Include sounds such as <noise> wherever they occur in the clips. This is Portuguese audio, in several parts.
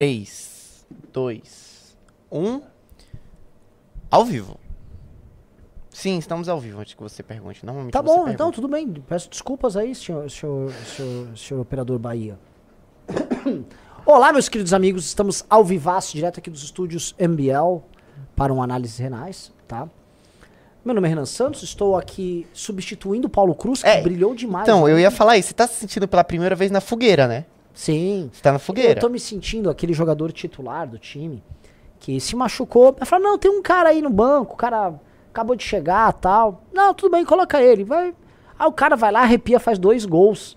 3, 2, 1. Ao vivo. Sim, estamos ao vivo, antes que você pergunte. Normalmente Tá bom, então tudo bem. Peço desculpas aí, senhor, senhor, senhor, senhor operador Bahia. <coughs> Olá, meus queridos amigos, estamos ao vivaço, direto aqui dos estúdios MBL, para um análise renais, tá? Meu nome é Renan Santos, estou aqui substituindo o Paulo Cruz, que É, brilhou demais. Então, eu ia falar isso. Você tá se sentindo pela primeira vez na fogueira, né? Sim. Você tá na Eu fogueira. tô me sentindo aquele jogador titular do time que se machucou. Vai falar, não, tem um cara aí no banco, o cara acabou de chegar tal. Não, tudo bem, coloca ele. Vai. Aí o cara vai lá, arrepia, faz dois gols.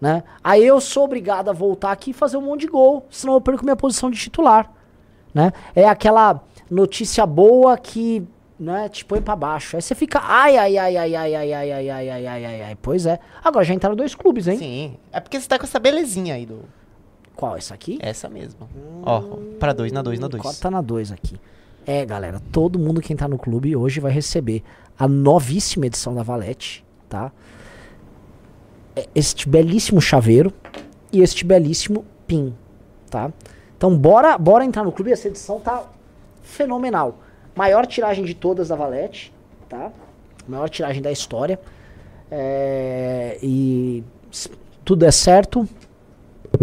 Né? Aí eu sou obrigado a voltar aqui e fazer um monte de gol, senão eu perco minha posição de titular. Né? É aquela notícia boa que né, te põe pra baixo. Aí você fica, ai, ai, ai, ai, ai, ai, ai, ai, ai, ai, ai, ai, ai. Pois é. Agora já entraram dois clubes, hein? Sim. É porque você tá com essa belezinha aí do. Qual? Essa aqui? Essa mesmo. Ó, pra dois, na dois, na dois. Corta na 2 aqui. É, galera, todo mundo que entrar no clube hoje vai receber a novíssima edição da Valete, tá? É Este belíssimo chaveiro e este belíssimo pin, tá? Então bora, bora entrar no clube, essa edição tá fenomenal. Maior tiragem de todas da Valete, tá? Maior tiragem da história. É, e se tudo der certo,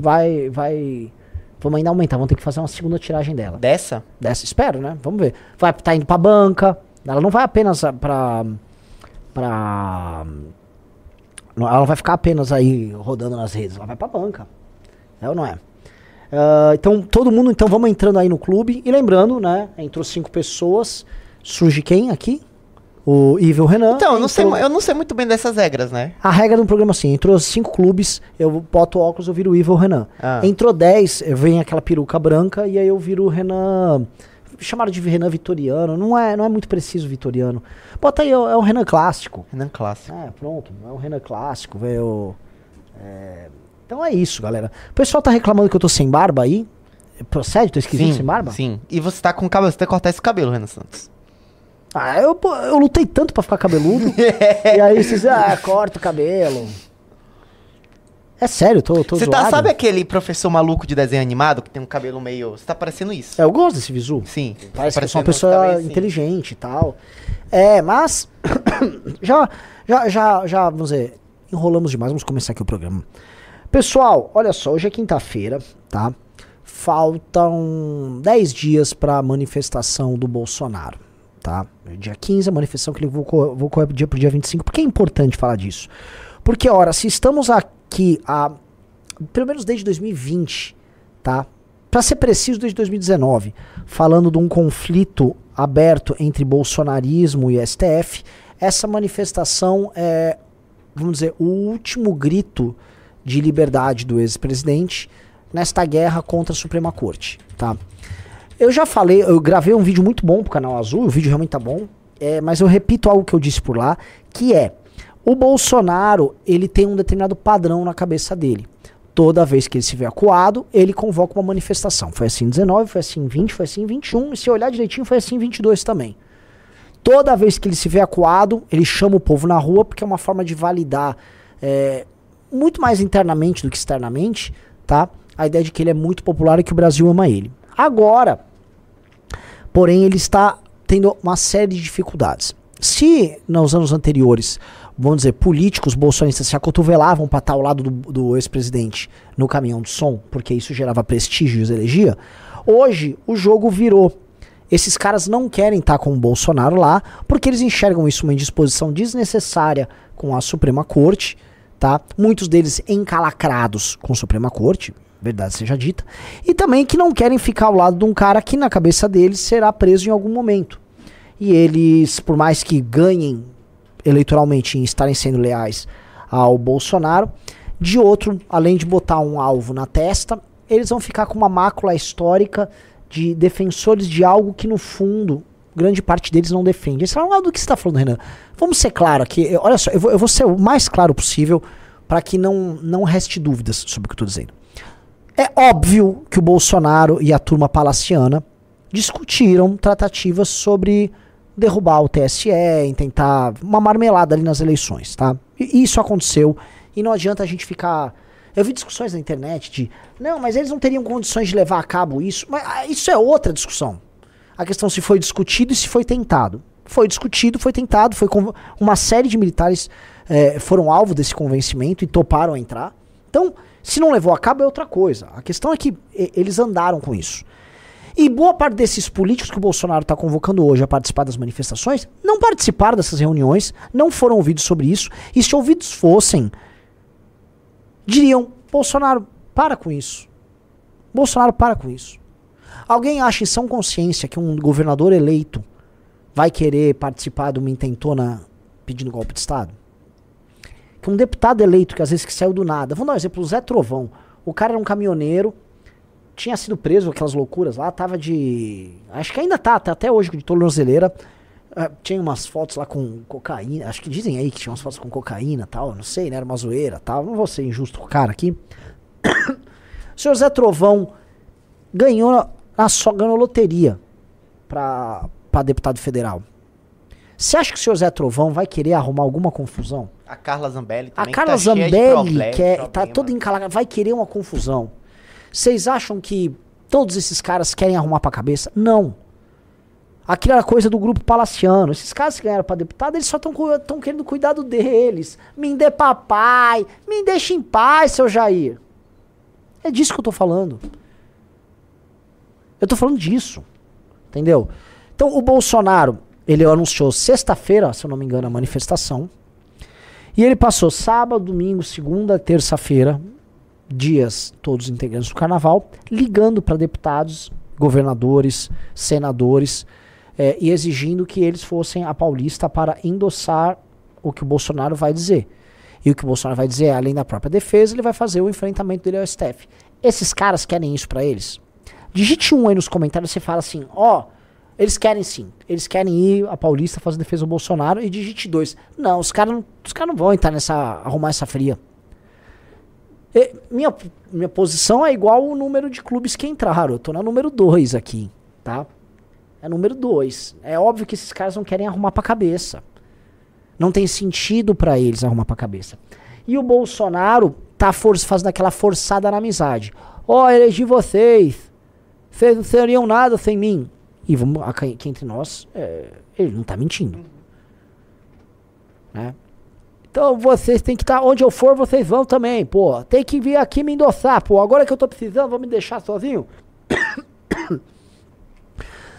vai, vai, vamos ainda aumentar, vamos ter que fazer uma segunda tiragem dela. Dessa? Dessa, espero, né? Vamos ver. Vai tá indo pra banca. Ela não vai apenas pra. pra. Ela não vai ficar apenas aí rodando nas redes. Ela vai pra banca. É ou não é? Ah, então, todo mundo, então vamos entrando aí no clube. E lembrando, né? Entrou cinco pessoas. Surge quem aqui? O Evil Renan. Então, eu não, sei, Entrou- mu- eu não sei muito bem dessas regras, né? a regra do programa assim, entrou cinco clubes, eu boto o óculos, eu viro o Evil Renan. Ah. Entrou 10, vem aquela peruca branca e aí eu viro o Renan. Chamaram de Renan Vitoriano, não é, não é muito preciso Vitoriano. Bota aí, é o é Renan clássico. Renan Clássico. É, pronto, é o Renan clássico, velho. É, Então é isso, galera. O pessoal tá reclamando que eu tô sem barba aí. Procede? Tô esquisito sem barba? Sim. E você tá com cabelo, você tem que cortar esse cabelo, Renan Santos. Ah, eu, eu lutei tanto pra ficar cabeludo. <laughs> e aí vocês, ah, corta o cabelo. É sério, tô, tô Você tá, sabe aquele professor maluco de desenho animado que tem um cabelo meio. Você tá parecendo isso? É, eu gosto desse visu. Sim. Parece que eu sou uma pessoa também, inteligente e tal. É, mas já, <coughs> já, já, já, vamos dizer, enrolamos demais. Vamos começar aqui o programa. Pessoal, olha só, hoje é quinta-feira, tá? Faltam 10 dias pra manifestação do Bolsonaro, tá? Dia 15, a manifestação que ele vou, co- vou correr dia pro dia 25. Por que é importante falar disso? Porque, ora, se estamos aqui há, pelo menos desde 2020, tá? Para ser preciso, desde 2019, falando de um conflito aberto entre bolsonarismo e STF, essa manifestação é, vamos dizer, o último grito de liberdade do ex-presidente nesta guerra contra a Suprema Corte, tá? Eu já falei, eu gravei um vídeo muito bom pro canal Azul, o vídeo realmente tá bom, é, mas eu repito algo que eu disse por lá, que é o Bolsonaro, ele tem um determinado padrão na cabeça dele. Toda vez que ele se vê acuado, ele convoca uma manifestação. Foi assim em 19, foi assim em 20, foi assim em 21, e se olhar direitinho, foi assim em 22 também. Toda vez que ele se vê acuado, ele chama o povo na rua, porque é uma forma de validar é, muito mais internamente do que externamente, tá? A ideia de que ele é muito popular e que o Brasil ama ele. Agora, porém, ele está tendo uma série de dificuldades. Se nos anos anteriores, vamos dizer, políticos bolsonistas se acotovelavam para estar ao lado do, do ex-presidente no caminhão de som, porque isso gerava prestígio e elegia, hoje o jogo virou. Esses caras não querem estar com o Bolsonaro lá, porque eles enxergam isso uma indisposição desnecessária com a Suprema Corte, tá? Muitos deles encalacrados com a Suprema Corte, verdade seja dita, e também que não querem ficar ao lado de um cara que na cabeça deles será preso em algum momento. E eles, por mais que ganhem eleitoralmente em estarem sendo leais ao Bolsonaro, de outro, além de botar um alvo na testa, eles vão ficar com uma mácula histórica de defensores de algo que no fundo grande parte deles não defende. Eles falam, ah, do que você está falando, Renan? Vamos ser claro aqui. Olha só, eu vou, eu vou ser o mais claro possível para que não, não reste dúvidas sobre o que eu estou dizendo. É óbvio que o Bolsonaro e a turma palaciana discutiram tratativas sobre derrubar o TSE, tentar uma marmelada ali nas eleições, tá? E isso aconteceu e não adianta a gente ficar Eu vi discussões na internet de, não, mas eles não teriam condições de levar a cabo isso. Mas ah, isso é outra discussão. A questão se foi discutido e se foi tentado. Foi discutido, foi tentado, foi uma série de militares é, foram alvo desse convencimento e toparam entrar. Então, se não levou a cabo é outra coisa. A questão é que e, eles andaram com isso. E boa parte desses políticos que o Bolsonaro está convocando hoje a participar das manifestações não participaram dessas reuniões, não foram ouvidos sobre isso. E se ouvidos fossem, diriam: Bolsonaro, para com isso. Bolsonaro, para com isso. Alguém acha em sã consciência que um governador eleito vai querer participar de uma intentona pedindo golpe de Estado? Que um deputado eleito, que às vezes que saiu do nada, vamos dar um exemplo, o Zé Trovão. O cara era um caminhoneiro, tinha sido preso, aquelas loucuras lá, tava de. Acho que ainda tá, tá até hoje de tornozeleira. Uh, tinha umas fotos lá com cocaína. Acho que dizem aí que tinha umas fotos com cocaína tal. Não sei, né? Era uma zoeira tal. Não vou ser injusto com o cara aqui. <coughs> o senhor Zé Trovão ganhou na só ganhou loteria pra, pra deputado federal. Você acha que o senhor Zé Trovão vai querer arrumar alguma confusão? A Carla Zambelli também. A Carla tá Zambelli, que é, tá toda encalada, vai querer uma confusão. Vocês acham que todos esses caras querem arrumar pra cabeça? Não. Aquilo era coisa do grupo palaciano. Esses caras que ganharam pra deputado, eles só estão querendo cuidado deles. Me dê papai, me deixe em paz, seu Jair. É disso que eu tô falando. Eu tô falando disso. Entendeu? Então o Bolsonaro, ele anunciou sexta-feira, se eu não me engano, a manifestação. E ele passou sábado, domingo, segunda, terça-feira, dias todos integrantes do carnaval, ligando para deputados, governadores, senadores, é, e exigindo que eles fossem a Paulista para endossar o que o Bolsonaro vai dizer. E o que o Bolsonaro vai dizer, além da própria defesa, ele vai fazer o enfrentamento dele ao STF. Esses caras querem isso para eles? Digite um aí nos comentários, você fala assim, ó, oh, eles querem sim, eles querem ir a Paulista fazer defesa do Bolsonaro e digite dois. Não, os caras não, cara não vão entrar nessa, arrumar essa fria. E, minha, minha posição é igual o número de clubes que entraram, eu tô na número dois aqui, tá? É número dois. É óbvio que esses caras não querem arrumar pra cabeça. Não tem sentido para eles arrumar pra cabeça. E o Bolsonaro tá for fazendo aquela forçada na amizade. Ó, oh, elegi vocês. Vocês não seriam nada sem mim. E vamos, aqui entre nós, é, ele não tá mentindo. Né? Então vocês têm que estar, tá, onde eu for, vocês vão também, pô. Tem que vir aqui me endossar, pô. Agora que eu tô precisando, vou me deixar sozinho? <coughs>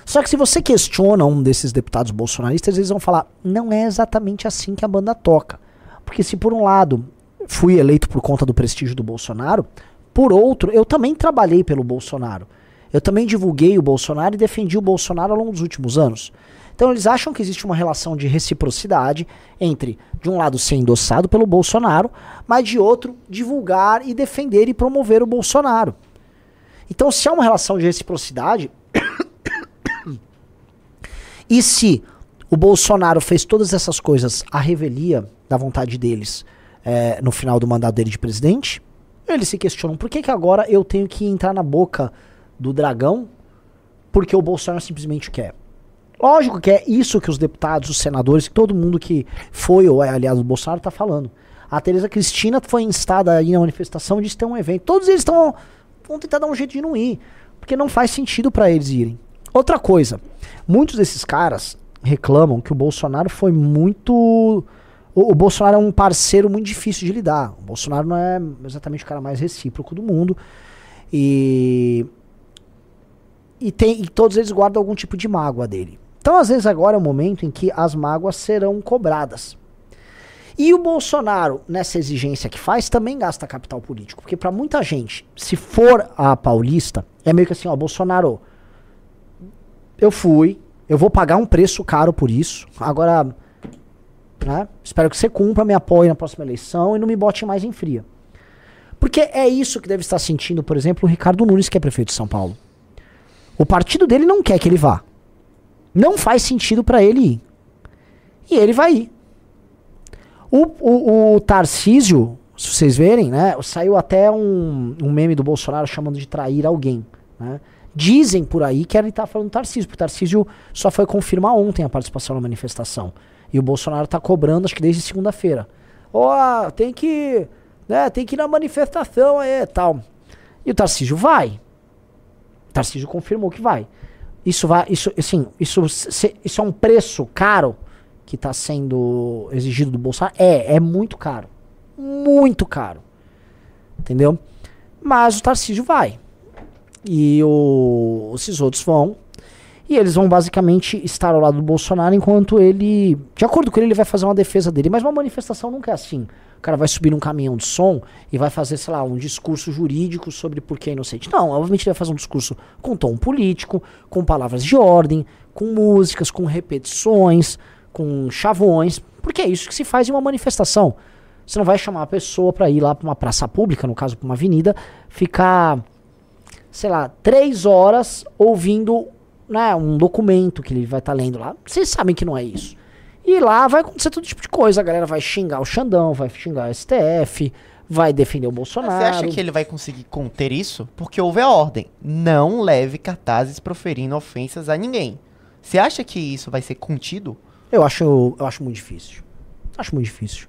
Só que se você questiona um desses deputados bolsonaristas, eles vão falar: não é exatamente assim que a banda toca. Porque se por um lado fui eleito por conta do prestígio do Bolsonaro, por outro, eu também trabalhei pelo Bolsonaro. Eu também divulguei o Bolsonaro e defendi o Bolsonaro ao longo dos últimos anos. Então eles acham que existe uma relação de reciprocidade entre, de um lado, ser endossado pelo Bolsonaro, mas de outro, divulgar e defender e promover o Bolsonaro. Então, se há uma relação de reciprocidade, <coughs> e se o Bolsonaro fez todas essas coisas à revelia da vontade deles é, no final do mandato dele de presidente, eles se questionam por que, que agora eu tenho que entrar na boca do dragão porque o Bolsonaro simplesmente quer. Lógico que é isso que os deputados, os senadores, todo mundo que foi ou é aliado do Bolsonaro está falando. A Tereza Cristina foi instada aí na manifestação e que tem um evento. Todos eles estão vão tentar dar um jeito de não ir, porque não faz sentido para eles irem. Outra coisa, muitos desses caras reclamam que o Bolsonaro foi muito. O, o, Bolsonaro é um parceiro muito difícil de lidar. O Bolsonaro não é exatamente o cara mais recíproco do mundo. E. E, tem, e todos eles guardam algum tipo de mágoa dele. Então, às vezes, agora é o momento em que as mágoas serão cobradas. E o Bolsonaro, nessa exigência que faz, também gasta capital político. Porque para muita gente, se for a paulista, é meio que assim, ó, Bolsonaro, eu fui, eu vou pagar um preço caro por isso. Agora, né, espero que você cumpra, me apoie na próxima eleição e não me bote mais em fria. Porque é isso que deve estar sentindo, por exemplo, o Ricardo Nunes, que é prefeito de São Paulo. O partido dele não quer que ele vá. Não faz sentido para ele ir. E ele vai ir. O, o, o Tarcísio, se vocês verem, né, saiu até um, um meme do Bolsonaro chamando de trair alguém. Né? Dizem por aí que ele está falando do Tarcísio, porque o Tarcísio só foi confirmar ontem a participação na manifestação. E o Bolsonaro está cobrando, acho que desde segunda-feira. Ó, oh, tem que né, tem que ir na manifestação aí tal. E o Tarcísio vai. Tarcísio confirmou que vai. Isso vai, isso, assim, isso, isso é um preço caro que está sendo exigido do Bolsonaro? É, é muito caro. Muito caro. Entendeu? Mas o Tarcísio vai. E o, esses outros vão. E eles vão basicamente estar ao lado do Bolsonaro enquanto ele. De acordo com ele, ele vai fazer uma defesa dele. Mas uma manifestação nunca é assim. O cara vai subir num caminhão de som e vai fazer, sei lá, um discurso jurídico sobre por que é inocente. Não, obviamente ele vai fazer um discurso com tom político, com palavras de ordem, com músicas, com repetições, com chavões. Porque é isso que se faz em uma manifestação. Você não vai chamar a pessoa para ir lá para uma praça pública, no caso para uma avenida, ficar, sei lá, três horas ouvindo né, um documento que ele vai estar tá lendo lá. Vocês sabem que não é isso. E lá vai acontecer todo tipo de coisa. A galera vai xingar o Xandão, vai xingar o STF, vai defender o Bolsonaro. Mas você acha que ele vai conseguir conter isso? Porque houve a ordem. Não leve cartazes proferindo ofensas a ninguém. Você acha que isso vai ser contido? Eu acho, eu acho muito difícil. Acho muito difícil.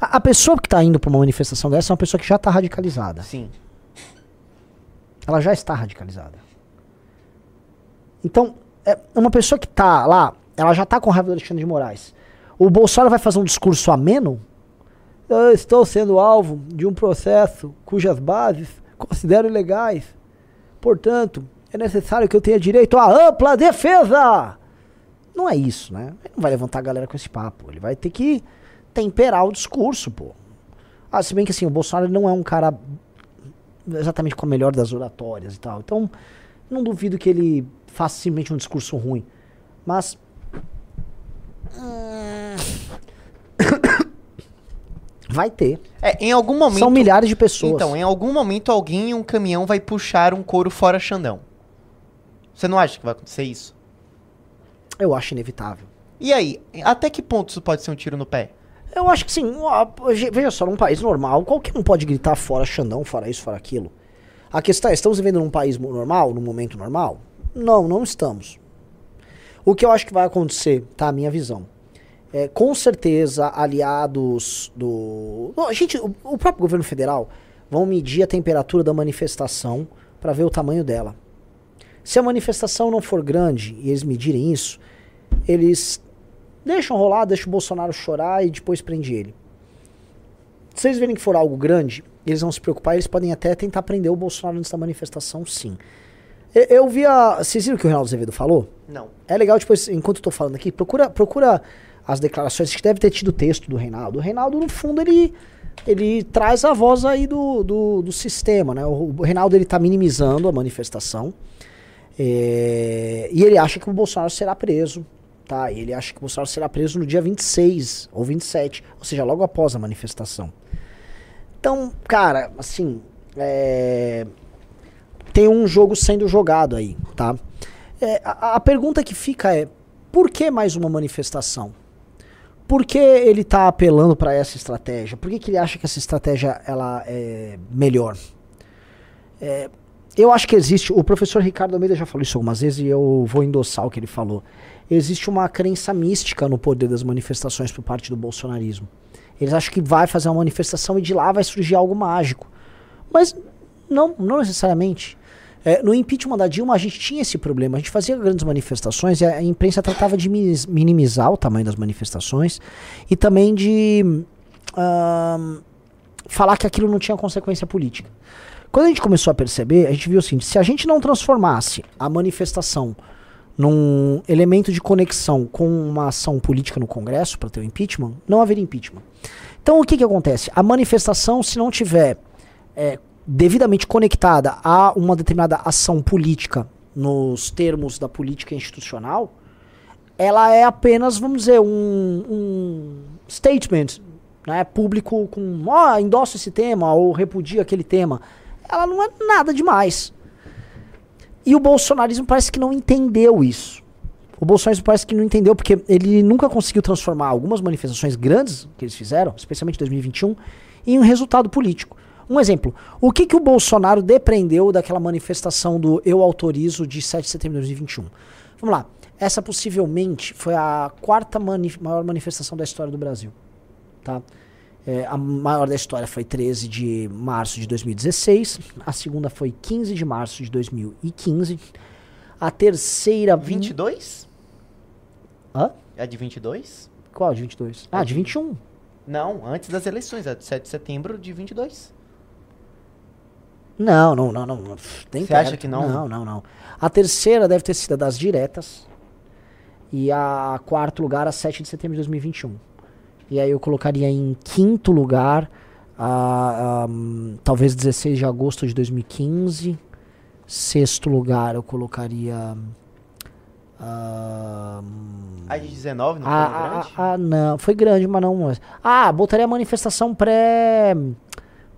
A, a pessoa que está indo para uma manifestação dessa é uma pessoa que já está radicalizada. Sim. Ela já está radicalizada. Então, é uma pessoa que está lá, ela já está com raiva do Alexandre de Moraes. O Bolsonaro vai fazer um discurso ameno? Eu estou sendo alvo de um processo cujas bases considero ilegais. Portanto, é necessário que eu tenha direito à ampla defesa. Não é isso, né? Ele não vai levantar a galera com esse papo. Ele vai ter que temperar o discurso, pô. Ah, se bem que assim, o Bolsonaro não é um cara exatamente com a melhor das oratórias e tal. Então, não duvido que ele faça simplesmente um discurso ruim. Mas. <coughs> Vai ter. É, em algum momento. São milhares de pessoas. Então, em algum momento alguém em um caminhão vai puxar um couro fora Xandão. Você não acha que vai acontecer isso? Eu acho inevitável. E aí, até que ponto isso pode ser um tiro no pé? Eu acho que sim. Veja só, num país normal, qualquer um pode gritar fora Xandão, fora isso, fora aquilo. A questão é, estamos vivendo num país normal, num momento normal? Não, não estamos. O que eu acho que vai acontecer, tá? A minha visão. É, com certeza, aliados do. Não, gente, o, o próprio governo federal vão medir a temperatura da manifestação para ver o tamanho dela. Se a manifestação não for grande e eles medirem isso, eles deixam rolar, deixam o Bolsonaro chorar e depois prende ele. Se eles verem que for algo grande, eles vão se preocupar, eles podem até tentar prender o Bolsonaro antes da manifestação, sim. Eu, eu vi a. Vocês viram o que o Reinaldo Azevedo falou? Não. É legal, depois, enquanto eu tô falando aqui, procura, procura as declarações, que deve ter tido o texto do Reinaldo. O Reinaldo, no fundo, ele, ele traz a voz aí do, do, do sistema, né? O, o Reinaldo, ele tá minimizando a manifestação. É, e ele acha que o Bolsonaro será preso. Tá? E ele acha que o Bolsonaro será preso no dia 26 ou 27, ou seja, logo após a manifestação. Então, cara, assim, é, tem um jogo sendo jogado aí, tá? É, a, a, pergunta que fica é: por que mais uma manifestação? Por que ele está apelando para essa estratégia? Por que, que ele acha que essa estratégia ela é melhor? É, eu acho que existe. O professor Ricardo Almeida já falou isso algumas vezes e eu vou endossar o que ele falou. Existe uma crença mística no poder das manifestações por parte do bolsonarismo. Eles acham que vai fazer uma manifestação e de lá vai surgir algo mágico. Mas não, não necessariamente. É, no impeachment da Dilma, a gente tinha esse problema. A gente fazia grandes manifestações e a, imprensa tratava de minimizar o tamanho das manifestações e também de uh, falar que aquilo não tinha consequência política. Quando a gente começou a perceber, a gente viu o seguinte: se a gente não transformasse a manifestação num elemento de conexão com uma ação política no Congresso para ter o impeachment, não haveria impeachment. Então o que, que acontece? A manifestação, se não tiver é, devidamente conectada a uma determinada ação política nos termos da política institucional, ela é apenas, vamos dizer, um, um statement né, público com, ó, oh, endossa esse tema ou repudia aquele tema ela não é nada demais. E o bolsonarismo parece que não entendeu isso. O bolsonarismo parece que não entendeu, porque ele nunca conseguiu transformar algumas manifestações grandes que eles fizeram, especialmente em 2021, em um resultado político. Um exemplo, o que, que o Bolsonaro depreendeu daquela manifestação do eu autorizo de 7 de setembro de 2021? Vamos lá. Essa possivelmente foi a quarta mani maior manifestação da história do Brasil. Tá? É, a maior da história foi 13 de março de 2016. A segunda foi 15 de março de 2015. A terceira. 22? Hã? É de 22? Qual de 22? Ah, de 21. Não, antes das eleições, é de 7 de setembro de 22. Não, não, não, não. Você acha que não? Não, não, não. A terceira deve ter sido a das diretas. E a quarto lugar, a 7 de setembro de 2021. E aí eu colocaria em quinto lugar, a, a, talvez 16 de agosto de 2015. Sexto lugar, eu colocaria. ah, A de 19 não foi grande? ah, não, foi grande, mas não. Ah, botaria a manifestação pré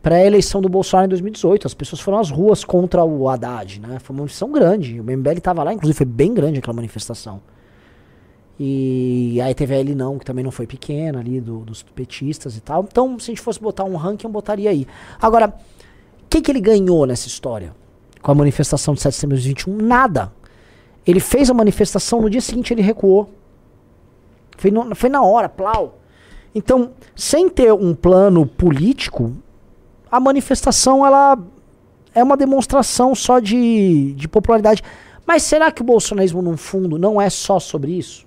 pré-eleição do Bolsonaro em 2018. As pessoas foram às ruas contra o Haddad, né? Foi uma manifestação grande. O MBL estava lá, inclusive foi bem grande aquela manifestação. E aí teve a L não, que também não foi pequena ali, do- dos petistas e tal. Então, se a gente fosse botar um ranking, eu botaria aí. Agora, o que, que ele ganhou nessa história? Com a manifestação de 7 de setembro de 2021? Nada. Ele fez a manifestação, no dia seguinte ele recuou. Foi, no- foi na hora, plau. Então, sem ter um plano político, a manifestação ela é uma demonstração só de, de popularidade. Mas será que o bolsonarismo, no fundo, não é só sobre isso?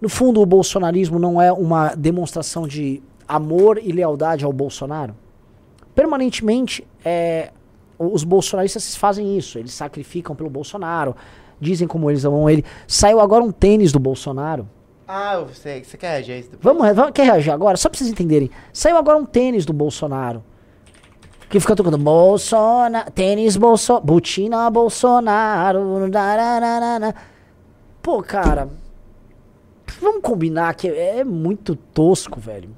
No fundo, o bolsonarismo não é uma demonstração de amor e lealdade ao Bolsonaro? Permanentemente, é, os bolsonaristas fazem isso. Eles sacrificam pelo Bolsonaro, dizem como eles amam ele. Saiu agora um tênis do Bolsonaro. Ah, você, você quer reagir a isso depois? Vamos, vamos quer reagir agora? Só pra vocês entenderem. Saiu agora um tênis do Bolsonaro. Que fica tocando Bolsonaro, tênis Bolsonaro, Butina Bolsonaro. darararara. Pô, cara. Vamos combinar que é, é muito tosco, velho.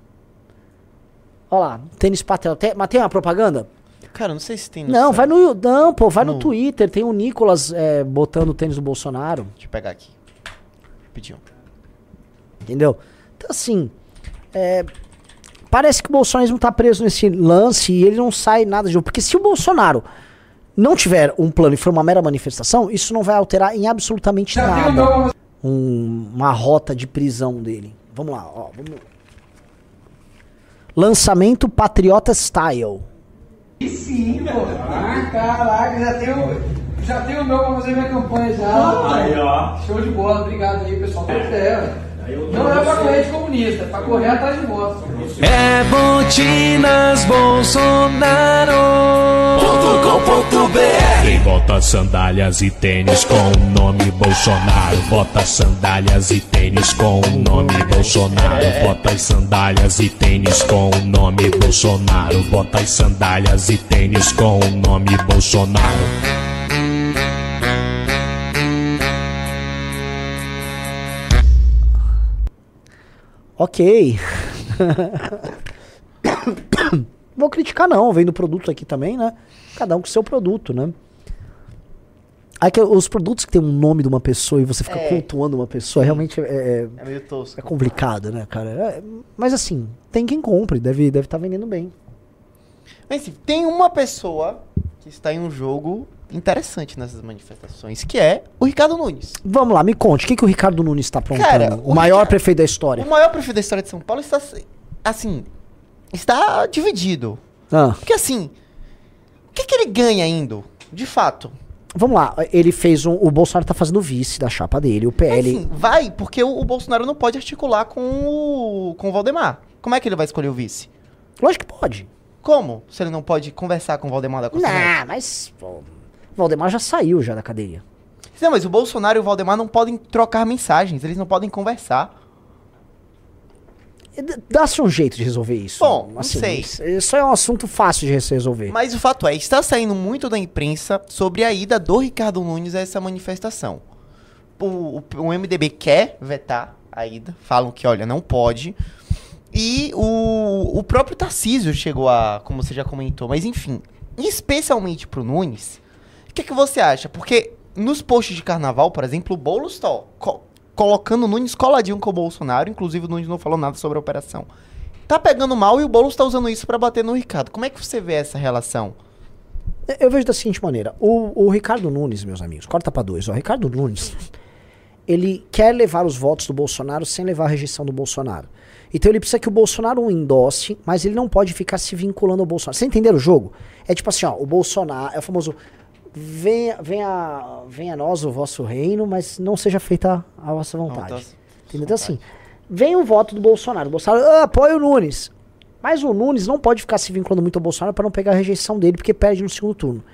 Olha lá, tênis Patel. Tem, mas tem uma propaganda? Cara, não sei se tem Não, vai no. Não, pô, vai no, No- Twitter. Tem o Nicolas é, botando o tênis do Bolsonaro. Deixa eu pegar aqui. Rapidinho. Entendeu? Então, assim. é, parece que o bolsonarismo tá preso nesse lance e ele não sai nada de jogo. Porque se o Bolsonaro não tiver um plano e for uma mera manifestação, isso não vai alterar em absolutamente nada um- uma rota de prisão dele. Vamos lá, ó. vamos- Lançamento Patriota Style. Sim, pô. Ah, caraca, já tenho, já tenho o meu pra fazer minha campanha já. Aí, ó. Show de bola, obrigado aí, pessoal. Fé, Não é pra correr de comunista, é pra correr atrás de votos. É Botinas Bolsonaro.com.br Bota sandálias e tênis com o nome Bolsonaro. Bota sandálias e tênis com o nome Bolsonaro. Bota as sandálias e tênis com o nome Bolsonaro. Bota as sandálias e tênis com o nome Bolsonaro. Ok. <coughs> Vou criticar não, vendo produto aqui também, né? Cada um com seu produto, né? Aí que os produtos que tem um nome de uma pessoa e você fica É. cultuando uma pessoa, realmente é, é- É meio tosco. é complicado, né, cara? É- mas assim, tem quem compre, deve estar deve tá vendendo bem. Mas assim, tem uma pessoa que está em um jogo interessante nessas manifestações, que é o Ricardo Nunes. Vamos lá, me conte, o que, que o Ricardo Nunes está aprontando? Cara, o, o maior Ricardo- prefeito da história. O maior prefeito da história de São Paulo está, assim, está dividido. Ah, Porque assim, o que, que ele ganha indo, de fato? vamos lá, ele fez um. O Bolsonaro tá fazendo vice da chapa dele, o PL. Assim, vai, porque o, o Bolsonaro não pode articular com o, com o Valdemar. Como é que ele vai escolher o vice? Lógico que pode. Como? Se ele não pode conversar com o Valdemar da Costa? Não, mas. pô, Valdemar já saiu já da cadeia. Não, mas o Bolsonaro e o Valdemar não podem trocar mensagens, eles não podem conversar. D- Dá-se um jeito de resolver isso. Bom, não sei. Isso é um assunto fácil de resolver. Mas o fato é, está saindo muito da imprensa sobre a ida do Ricardo Nunes a essa manifestação. O, o, o MDB quer vetar a ida, falam que, olha, não pode. E o, o próprio Tarcísio chegou a, como você já comentou, mas enfim, especialmente pro Nunes, o que, que você acha? Porque nos posts de carnaval, por exemplo, o Boulos tá co- colocando o Nunes coladinho com o Bolsonaro, inclusive o Nunes não falou nada sobre a operação. Tá pegando mal e o Boulos tá usando isso pra bater no Ricardo. Como é que você vê essa relação? Eu vejo da seguinte maneira: o, o Ricardo Nunes, meus amigos, corta pra dois. O Ricardo Nunes, ele quer levar os votos do Bolsonaro sem levar a rejeição do Bolsonaro. Então ele precisa que o Bolsonaro o endosse, mas ele não pode ficar se vinculando ao Bolsonaro. Você entender o jogo? É tipo assim, ó, o Bolsonaro é o famoso venha, venha, venha a nós o vosso reino, mas não seja feita a vossa vontade. Tá- Entendeu? Então assim, vem o voto do Bolsonaro. O Bolsonaro ah, apoia o Nunes. Mas o Nunes não pode ficar se vinculando muito ao Bolsonaro para não pegar a rejeição dele, porque perde no segundo turno.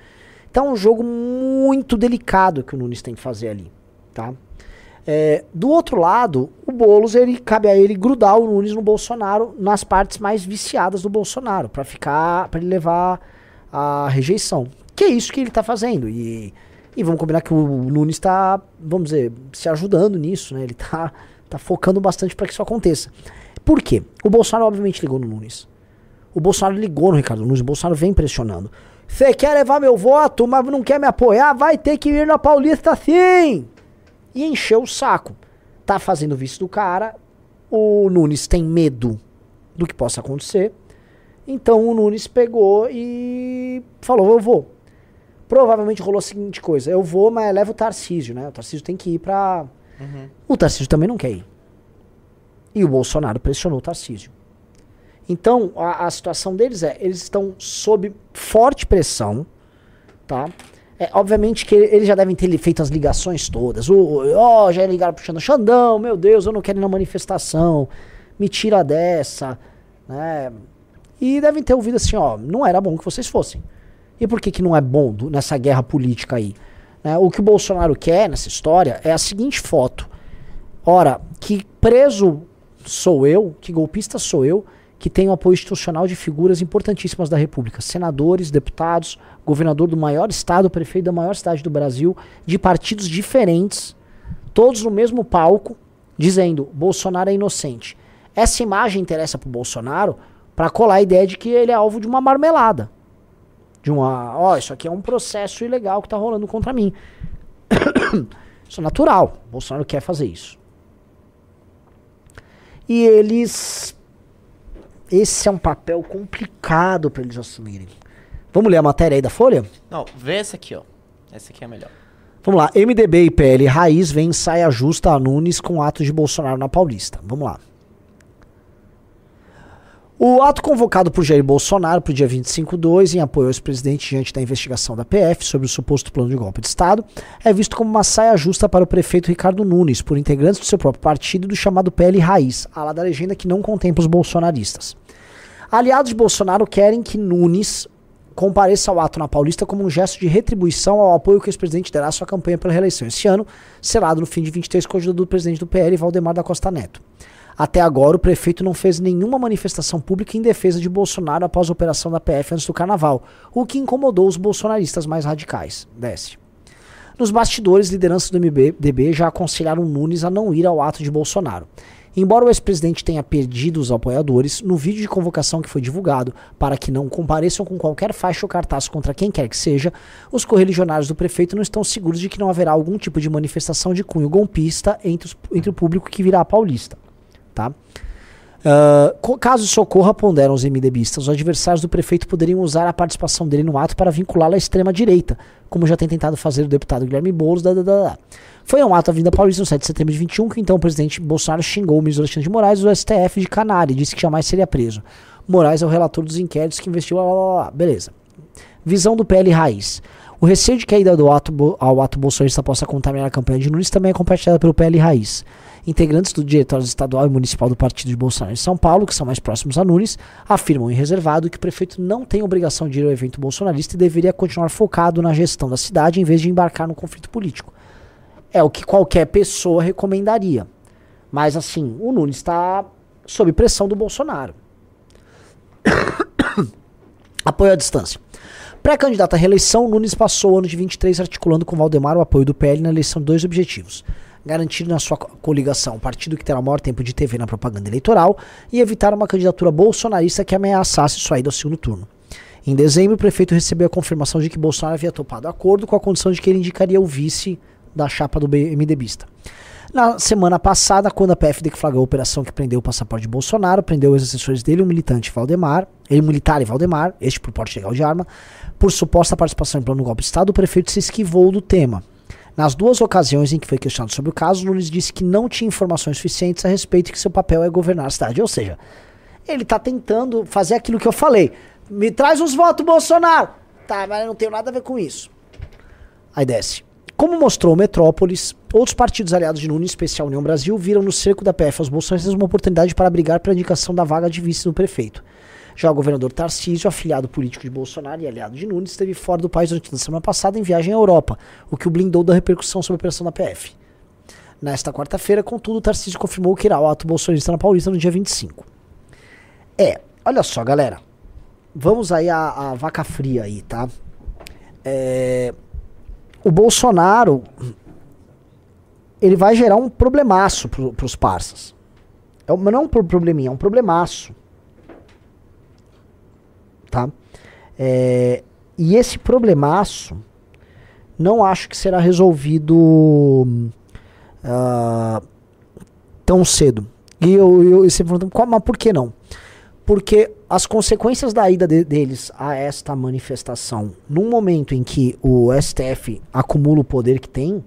Então é um jogo muito delicado que o Nunes tem que fazer ali, tá? É, do outro lado, o Boulos, ele cabe a ele grudar o Nunes no Bolsonaro nas partes mais viciadas do Bolsonaro, para ficar, para ele levar a rejeição. Que é isso que ele tá fazendo. E, e vamos combinar que o Nunes tá, vamos dizer, se ajudando nisso, né? Ele tá, tá focando bastante para que isso aconteça. Por quê? O Bolsonaro obviamente ligou no Nunes. O Bolsonaro ligou no Ricardo Nunes, o Bolsonaro vem pressionando. Você quer levar meu voto, mas não quer me apoiar? Vai ter que ir na Paulista sim! E encheu o saco. Tá fazendo vice do cara. O Nunes tem medo do que possa acontecer. Então o Nunes pegou e falou: Eu vou. Provavelmente rolou a seguinte coisa: Eu vou, mas leva o Tarcísio, né? O Tarcísio tem que ir pra. O Tarcísio também não quer ir. E o Bolsonaro pressionou o Tarcísio. Então, a, a situação deles é, eles estão sob forte pressão, tá? É, obviamente que eles já devem ter feito as ligações todas. Ó, já ligaram pro Xandão. Xandão, meu Deus, eu não quero ir na manifestação. Me tira dessa, né? E devem ter ouvido assim, ó, não era bom que vocês fossem. E por que que não é bom do- nessa guerra política aí? Né? O que o Bolsonaro quer nessa história é a seguinte foto. Ora, que preso sou eu, que golpista sou eu, que tenho apoio institucional de figuras importantíssimas da República, senadores, deputados, governador do maior estado, prefeito da maior cidade do Brasil, de partidos diferentes, todos no mesmo palco, dizendo Bolsonaro é inocente. Essa imagem interessa pro Bolsonaro para colar a ideia de que ele é alvo de uma marmelada. De uma, ó, isso aqui é um processo ilegal que tá rolando contra mim. <coughs> isso é natural. Bolsonaro quer fazer isso. E eles. Esse é um papel complicado para eles assumirem. Vamos ler a matéria aí da Folha? Não, vê essa aqui, ó. Essa aqui é a melhor. Vamos lá. MDB e PL Raiz vem saia justa a Nunes com atos de Bolsonaro na Paulista. Vamos lá. O ato convocado por Jair Bolsonaro para o dia 25/2 em apoio ao ex-presidente diante da investigação da PF sobre o suposto plano de golpe de Estado é visto como uma saia justa para o prefeito Ricardo Nunes por integrantes do seu próprio partido e do chamado PL Raiz, a lá da legenda que não contempla os bolsonaristas. Aliados de Bolsonaro querem que Nunes compareça ao ato na Paulista como um gesto de retribuição ao apoio que o ex-presidente dará à sua campanha pela reeleição esse ano, selado no fim de 23 com a ajuda do presidente do PL, Valdemar da Costa Neto. Até agora, o prefeito não fez nenhuma manifestação pública em defesa de Bolsonaro após a operação da PF antes do carnaval, o que incomodou os bolsonaristas mais radicais. Desce. Nos bastidores, lideranças do MDB já aconselharam Nunes a não ir ao ato de Bolsonaro. Embora o ex-presidente tenha perdido os apoiadores, no vídeo de convocação que foi divulgado para que não compareçam com qualquer faixa ou cartaz contra quem quer que seja, os correligionários do prefeito não estão seguros de que não haverá algum tipo de manifestação de cunho golpista entre, os- entre o público que virá à Paulista. Tá? Co- caso isso ocorra, ponderam os MDBistas, os adversários do prefeito poderiam usar a participação dele no ato para vinculá-lo à extrema-direita, como já tem tentado fazer o deputado Guilherme Boulos. Da, da, da. Foi um ato à Avenida Paulista no 7 de setembro de 21 que então o presidente Bolsonaro xingou o ministro Alexandre de Moraes do STF de canário e disse que jamais seria preso. Moraes é o relator dos inquéritos que investiu. Beleza. Visão do PL Raiz. O receio de que a ida do ato ao ato bolsonarista possa contaminar a campanha de Nunes também é compartilhada pelo PL Raiz. Integrantes do diretório estadual e municipal do partido de Bolsonaro em São Paulo, que são mais próximos a Nunes, afirmam em reservado que o prefeito não tem obrigação de ir ao evento bolsonarista e deveria continuar focado na gestão da cidade em vez de embarcar no conflito político. É o que qualquer pessoa recomendaria. Mas assim, o Nunes está sob pressão do Bolsonaro. <coughs> Apoio à distância. Pré-candidato à reeleição, Nunes passou o ano de 23 articulando com Valdemar o apoio do PL na eleição de dois objetivos. Garantir na sua co- coligação o partido que terá maior tempo de TV na propaganda eleitoral e evitar uma candidatura bolsonarista que ameaçasse sua ida ao segundo turno. Em dezembro, o prefeito recebeu a confirmação de que Bolsonaro havia topado acordo com a condição de que ele indicaria o vice da chapa do MDBista. Na semana passada, quando a PF deflagrou a operação que prendeu o passaporte de Bolsonaro, prendeu os assessores dele, o militante Valdemar, ele militar e Valdemar, este por porte legal de arma, por suposta participação em plano golpe de Estado, o prefeito se esquivou do tema. Nas duas ocasiões em que foi questionado sobre o caso, Nunes disse que não tinha informações suficientes a respeito que seu papel é governar a cidade. Ou seja, ele tá tentando fazer aquilo que eu falei. Me traz uns votos, Bolsonaro! Tá, mas eu não tenho nada a ver com isso. Aí desce. Como mostrou o Metrópolis, outros partidos aliados de Nunes, em especial União Brasil, viram no cerco da PF aos bolsonaristas uma oportunidade para brigar pela indicação da vaga de vice do prefeito. Já o governador Tarcísio, afiliado político de Bolsonaro e aliado de Nunes, esteve fora do país durante a semana passada em viagem à Europa, o que o blindou da repercussão sobre a operação da PF. Nesta quarta-feira, contudo, Tarcísio confirmou que irá ao ato bolsonarista na Paulista no dia 25. É, olha só, galera. Vamos aí à vaca fria aí, tá? É, o Bolsonaro ele vai gerar um problemaço pro, pros parças. É, não é um pro- probleminha, é um problemaço. Tá? É, e esse problemaço não acho que será resolvido ah, tão cedo. E eu, eu, e pergunta, "Qual- mas por que não? Porque as consequências da ida de- deles a esta manifestação, num momento em que o STF acumula o poder que tem,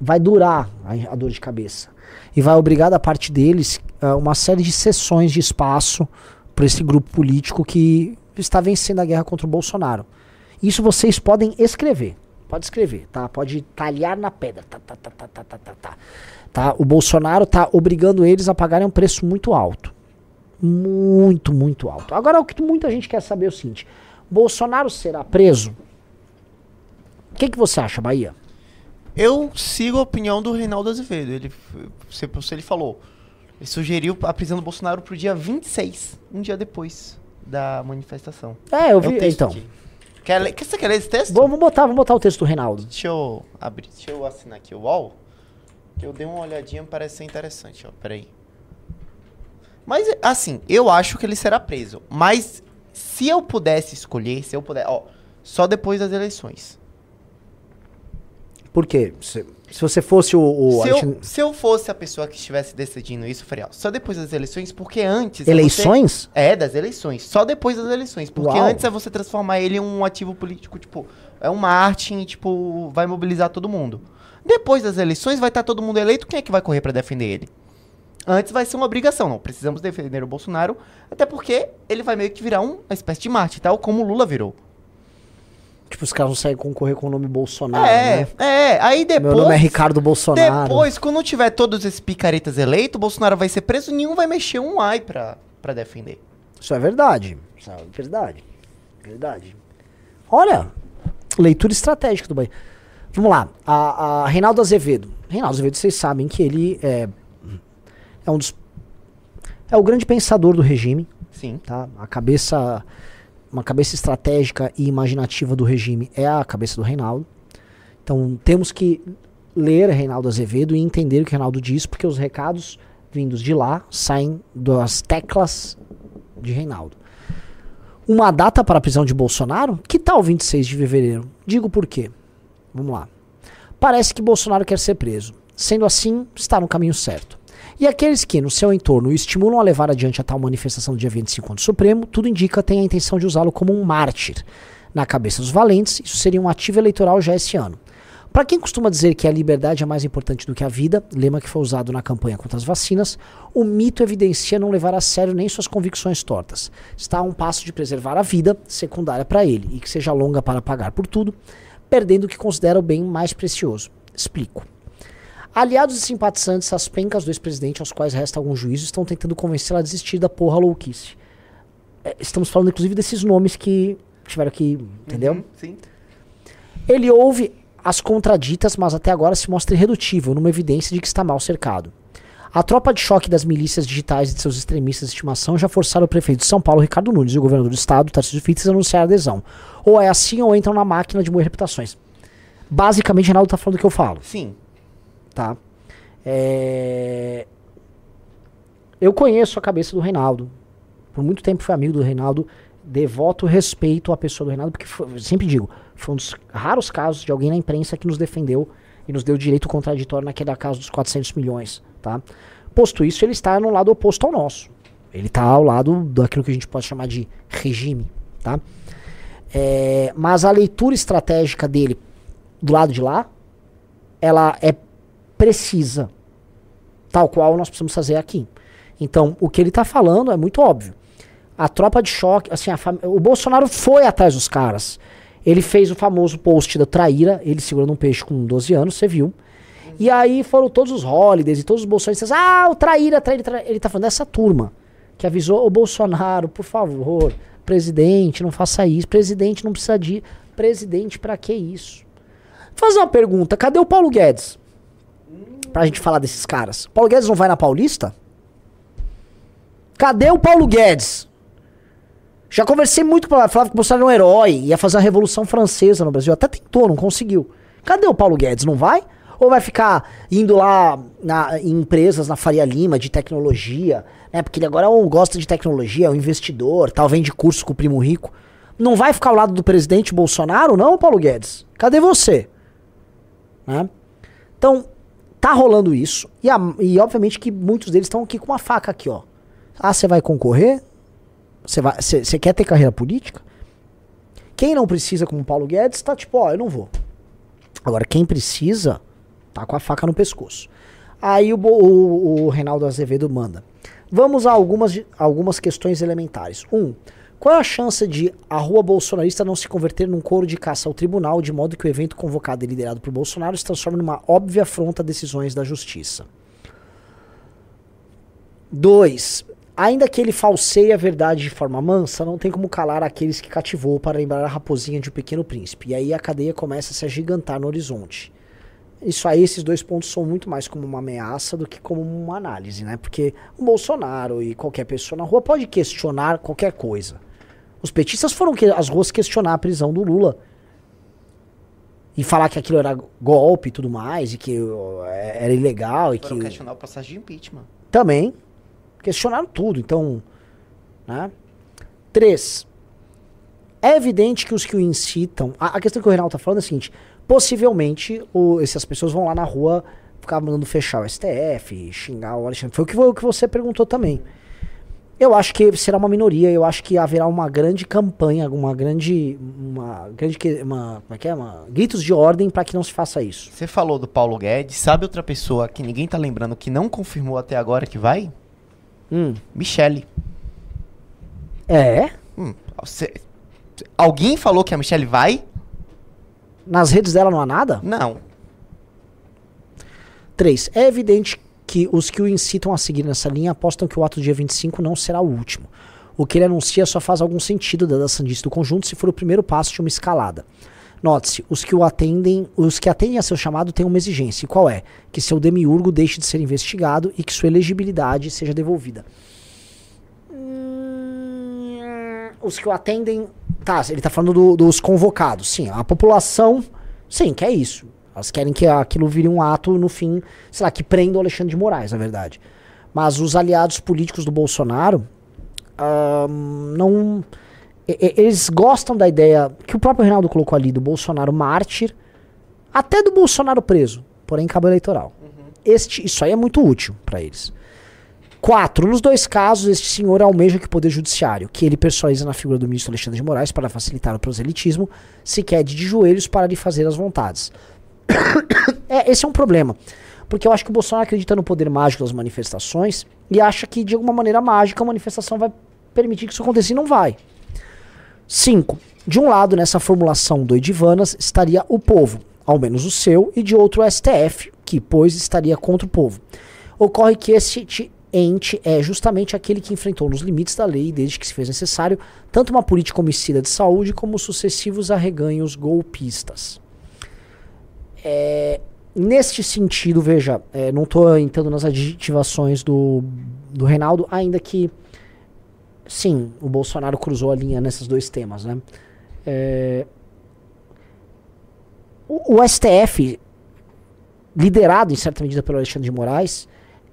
vai durar a, a dor de cabeça. E vai obrigar da parte deles ah, uma série de sessões de espaço para esse grupo político que está vencendo a guerra contra o Bolsonaro. Isso vocês podem escrever. Pode escrever, tá? Pode talhar na pedra. Tá, tá, tá, tá, tá, tá, tá, tá. Tá? O Bolsonaro tá obrigando eles a pagarem um preço muito alto. Muito, muito alto. Agora, o que muita gente quer saber é o seguinte: Bolsonaro será preso? O que, que você acha, Bahia? Eu sigo a opinião do Reinaldo Azevedo. Ele, se ele falou, ele sugeriu a prisão do Bolsonaro pro dia 26, um dia depois da manifestação. É, eu É vi. texto então, aqui. Quer ler, você quer ler esse texto? vamos botar, vamos botar o texto do Reinaldo. Deixa eu abrir, deixa eu assinar aqui o UOL. Que eu dei uma olhadinha, parece ser interessante, ó. Peraí. Mas, assim, eu acho que ele será preso. Mas, se eu pudesse escolher, se eu puder, ó, só depois das eleições. Por quê? Se, se você fosse o. o Se eu, se eu fosse a pessoa que estivesse decidindo isso, ó, só depois das eleições, porque antes. é Eleições? Você... É, das eleições. Só depois das eleições. Porque Uau. antes é você transformar ele em um ativo político, tipo, é um marketing, tipo, vai mobilizar todo mundo. Depois das eleições, vai estar todo mundo eleito, quem é que vai correr pra defender ele? Antes vai ser uma obrigação, não. Precisamos defender o Bolsonaro, até porque ele vai meio que virar um- uma espécie de Marte, tal como o Lula virou. Tipo, os caras não saem concorrer com o nome Bolsonaro. é, né? é. Aí depois. Meu nome é Ricardo Bolsonaro. Depois, quando tiver todos esses picaretas eleitos, o Bolsonaro vai ser preso e nenhum vai mexer um ai pra, pra defender. Isso é verdade. Isso é verdade. Verdade. Olha, leitura estratégica do Bahia. Vamos lá. A, a Reinaldo Azevedo. Reinaldo Azevedo, vocês sabem que ele é, é um dos. É o grande pensador do regime, Sim. tá? A cabeça. Uma cabeça estratégica e imaginativa do regime é a cabeça do Reinaldo. Então temos que ler Reinaldo Azevedo e entender o que Reinaldo diz, porque os recados vindos de lá saem das teclas de Reinaldo. Uma data para a prisão de Bolsonaro? Que tal 26 de fevereiro? Digo por quê. Vamos lá. Parece que Bolsonaro quer ser preso. Sendo assim, está no caminho certo. E aqueles que, no seu entorno, o estimulam a levar adiante a tal manifestação do dia 25 contra o Supremo, tudo indica têm a intenção de usá-lo como um mártir. Na cabeça dos valentes, isso seria um ativo eleitoral já esse ano. Para quem costuma dizer que a liberdade é mais importante do que a vida, lema que foi usado na campanha contra as vacinas, o mito evidencia não levar a sério nem suas convicções tortas. Está a um passo de preservar a vida, secundária para ele, e que seja longa para pagar por tudo, perdendo o que considera o bem mais precioso. Explico. Aliados e simpatizantes às pencas do ex-presidente, aos quais resta algum juízo, estão tentando convencê-la a desistir da porra louquice. É, estamos falando, inclusive, desses nomes que tiveram que. Entendeu? Uhum, sim. Ele ouve as contraditas, mas até agora se mostra irredutível, numa evidência de que está mal cercado. A tropa de choque das milícias digitais e de seus extremistas de estimação já forçaram o prefeito de São Paulo, Ricardo Nunes, e o governador do estado, Tarcísio Fitz, a anunciar a adesão. Ou é assim ou entram na máquina de moer reputações. Basicamente, Reinaldo tá falando o que eu falo Sim. Tá? É, Eu conheço a cabeça do Reinaldo. Por muito tempo fui amigo do Reinaldo. Devoto respeito à pessoa do Reinaldo, porque foi- sempre digo, foi um dos raros casos de alguém na imprensa que nos defendeu e nos deu direito contraditório naquele caso dos 400 milhões, tá? Posto isso, ele está no lado oposto ao nosso. Ele está ao lado daquilo que a gente pode chamar de regime, tá? É, mas a leitura estratégica dele do lado de lá, ela é precisa. Tal qual nós precisamos fazer aqui. Então, o que ele tá falando é muito óbvio. A tropa de choque, assim, o Bolsonaro foi atrás dos caras. Ele fez o famoso post da traíra, ele segurando um peixe com 12 anos, você viu. E aí foram todos os holidays e todos os bolsonaristas, ah, o traíra, traíra, traíra. Ele tá falando dessa turma que avisou o Bolsonaro, por favor, presidente, não faça isso, presidente não precisa de presidente pra que isso? Fazer uma pergunta, cadê o Paulo Guedes? Pra gente falar desses caras. Paulo Guedes não vai na Paulista? Cadê o Paulo Guedes? Já conversei muito com ele, falava que Bolsonaro era um herói, ia fazer a Revolução Francesa no Brasil. Até tentou, não conseguiu. Cadê o Paulo Guedes? Não vai? Ou vai ficar indo lá na, em empresas na Faria Lima de tecnologia, né? Porque ele agora é um, gosta de tecnologia, é um investidor, tal, vende curso com o primo rico. Não vai ficar ao lado do presidente Bolsonaro, não, Paulo Guedes? Cadê você? Né? Então, tá rolando isso. E, a- e obviamente que muitos deles estão aqui com uma faca aqui, ó. Ah, você vai concorrer? Você quer ter carreira política? Quem não precisa, como Paulo Guedes, tá tipo, ó, eu não vou. Agora, quem precisa, tá com a faca no pescoço. Aí o, o, o Reinaldo Azevedo manda. Vamos a algumas, algumas questões elementares. Um, qual é a chance de a rua bolsonarista não se converter num coro de caça ao tribunal, de modo que o evento convocado e liderado por Bolsonaro se transforme numa óbvia afronta a decisões da justiça? Dois, ainda que ele falseie a verdade de forma mansa, não tem como calar aqueles que cativou para lembrar a raposinha de um pequeno príncipe. E aí a cadeia começa a se agigantar no horizonte. Isso aí, esses dois pontos são muito mais como uma ameaça do que como uma análise, né? Porque o Bolsonaro e qualquer pessoa na rua pode questionar qualquer coisa. Os petistas foram que, às ruas questionar a prisão do Lula. E falar que aquilo era golpe e tudo mais, e que é- era ilegal e Foram que. questionar o processo de impeachment. Também. Questionaram tudo. Então. Né? Três. É evidente que os que o incitam. A, a questão que o Reinaldo tá falando é a seguinte: possivelmente o, essas pessoas vão lá na rua ficar mandando fechar o STF, xingar o Alexandre. Foi o que, o que você perguntou também. Eu acho que será uma minoria, eu acho que haverá uma grande campanha, uma grande. Uma grande. Uma, como é que é? Uma, gritos de ordem para que não se faça isso. Você falou do Paulo Guedes, sabe outra pessoa que ninguém tá lembrando que não confirmou até agora que vai? Hum. Michele. É. Hum, você- alguém falou que a Michelle vai? Nas redes dela não há nada? Não. 3. É evidente que os que o incitam a seguir nessa linha apostam que o ato do dia 25 não será o último. O que ele anuncia só faz algum sentido dada a sandice do conjunto se for o primeiro passo de uma escalada. Note-se, os que o atendem, os que atendem a seu chamado têm uma exigência, e qual é? Que seu demiurgo deixe de ser investigado e que sua elegibilidade seja devolvida. Hum, Os que o atendem. Tá, ele tá falando do- dos convocados. Sim, a população. Sim, quer isso. Elas querem que aquilo vire um ato, no fim, sei lá, que prenda o Alexandre de Moraes, na verdade. Mas os aliados políticos do Bolsonaro. não. Eles gostam da ideia que o próprio Reinaldo colocou ali, do Bolsonaro mártir, até do Bolsonaro preso, porém em cabo eleitoral. Este, isso aí é muito útil para eles. Quatro, nos dois casos, este senhor almeja que o Poder Judiciário, que ele personaliza na figura do ministro Alexandre de Moraes para facilitar o proselitismo, se quede de joelhos para lhe fazer as vontades. É, esse é um problema. Porque eu acho que o Bolsonaro acredita no poder mágico das manifestações e acha que, de alguma maneira mágica, a manifestação vai permitir que isso aconteça e não vai. 5. De um lado, nessa formulação do Edivanas, estaria o povo, ao menos o seu, e de outro o STF, que, pois, estaria contra o povo. Ocorre que esse ente é justamente aquele que enfrentou nos limites da lei, desde que se fez necessário, tanto uma política homicida de saúde como sucessivos arreganhos golpistas. É, neste sentido, veja, é, não estou entrando nas adjetivações do, do Reinaldo, ainda que sim, o Bolsonaro cruzou a linha nesses dois temas, né? É, o, o STF, liderado em certa medida pelo Alexandre de Moraes,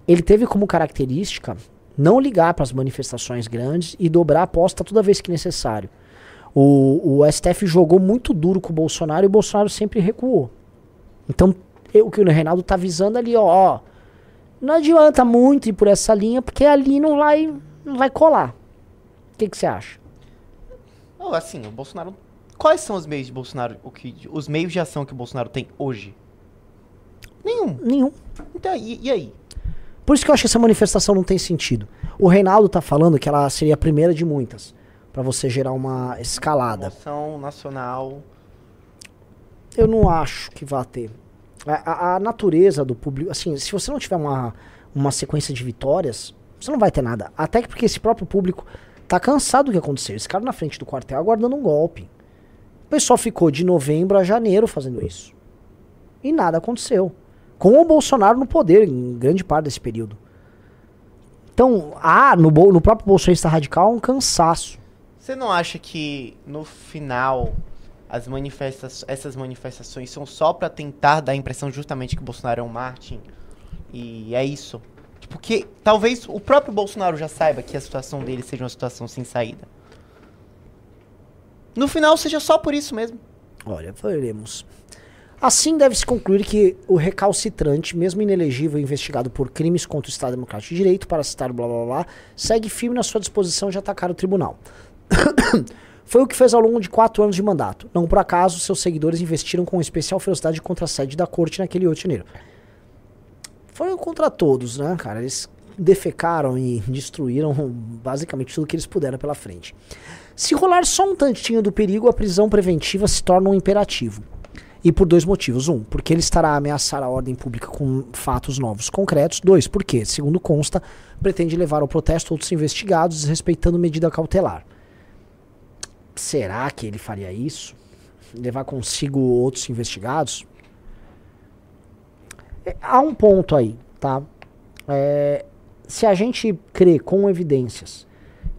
ele teve como característica não ligar para as manifestações grandes e dobrar a aposta toda vez que necessário. O, o STF jogou muito duro com o Bolsonaro e o Bolsonaro sempre recuou. Então, eu- o que o Reinaldo tá visando ali, ó, ó, não adianta muito ir por essa linha, porque ali não vai, não vai colar. O que você acha? Oh, assim, o Bolsonaro quais são os meios de Bolsonaro, o que, os meios de ação que o Bolsonaro tem hoje? Nenhum. Nenhum. Então, e, e aí? Por isso que eu acho que essa manifestação não tem sentido. O Reinaldo tá falando que ela seria a primeira de muitas. Pra você gerar uma escalada. Ação nacional. Eu não acho que vá ter. A, a- natureza do público. Assim, se você não tiver uma, uma sequência de vitórias, você não vai ter nada. Até que porque esse próprio público tá cansado do que aconteceu. Esse cara na frente do quartel aguardando um golpe. O pessoal ficou de novembro a janeiro fazendo isso. E nada aconteceu. Com o Bolsonaro no poder, em grande parte desse período. Então, há no, no próprio bolsonarista radical um cansaço. Você não acha que no final as manifesta essas manifestações são só pra tentar dar a impressão justamente que Bolsonaro é um Martin? E é isso. Tipo, que talvez o próprio Bolsonaro já saiba que a situação dele seja uma situação sem saída. No final seja só por isso mesmo. Olha, veremos. Assim deve-se concluir que o recalcitrante, mesmo inelegível e investigado por crimes contra o Estado Democrático de Direito, para citar blá blá blá, segue firme na sua disposição de atacar o tribunal. <coughs> Foi o que fez ao longo de quatro anos de mandato. Não por acaso, seus seguidores investiram com especial ferocidade contra a sede da corte naquele 8 de janeiro. Foram contra todos, né, cara? Eles defecaram e <laughs> destruíram basicamente tudo que eles puderam pela frente. Se rolar só um tantinho do perigo, a prisão preventiva se torna um imperativo. E por dois motivos. Um, porque ele estará a ameaçar a ordem pública com fatos novos concretos. Dois, porque, segundo consta, pretende levar ao protesto outros investigados, respeitando medida cautelar. Será que ele faria isso? Levar consigo outros investigados? É, há um ponto aí, tá? É, se a gente crê com evidências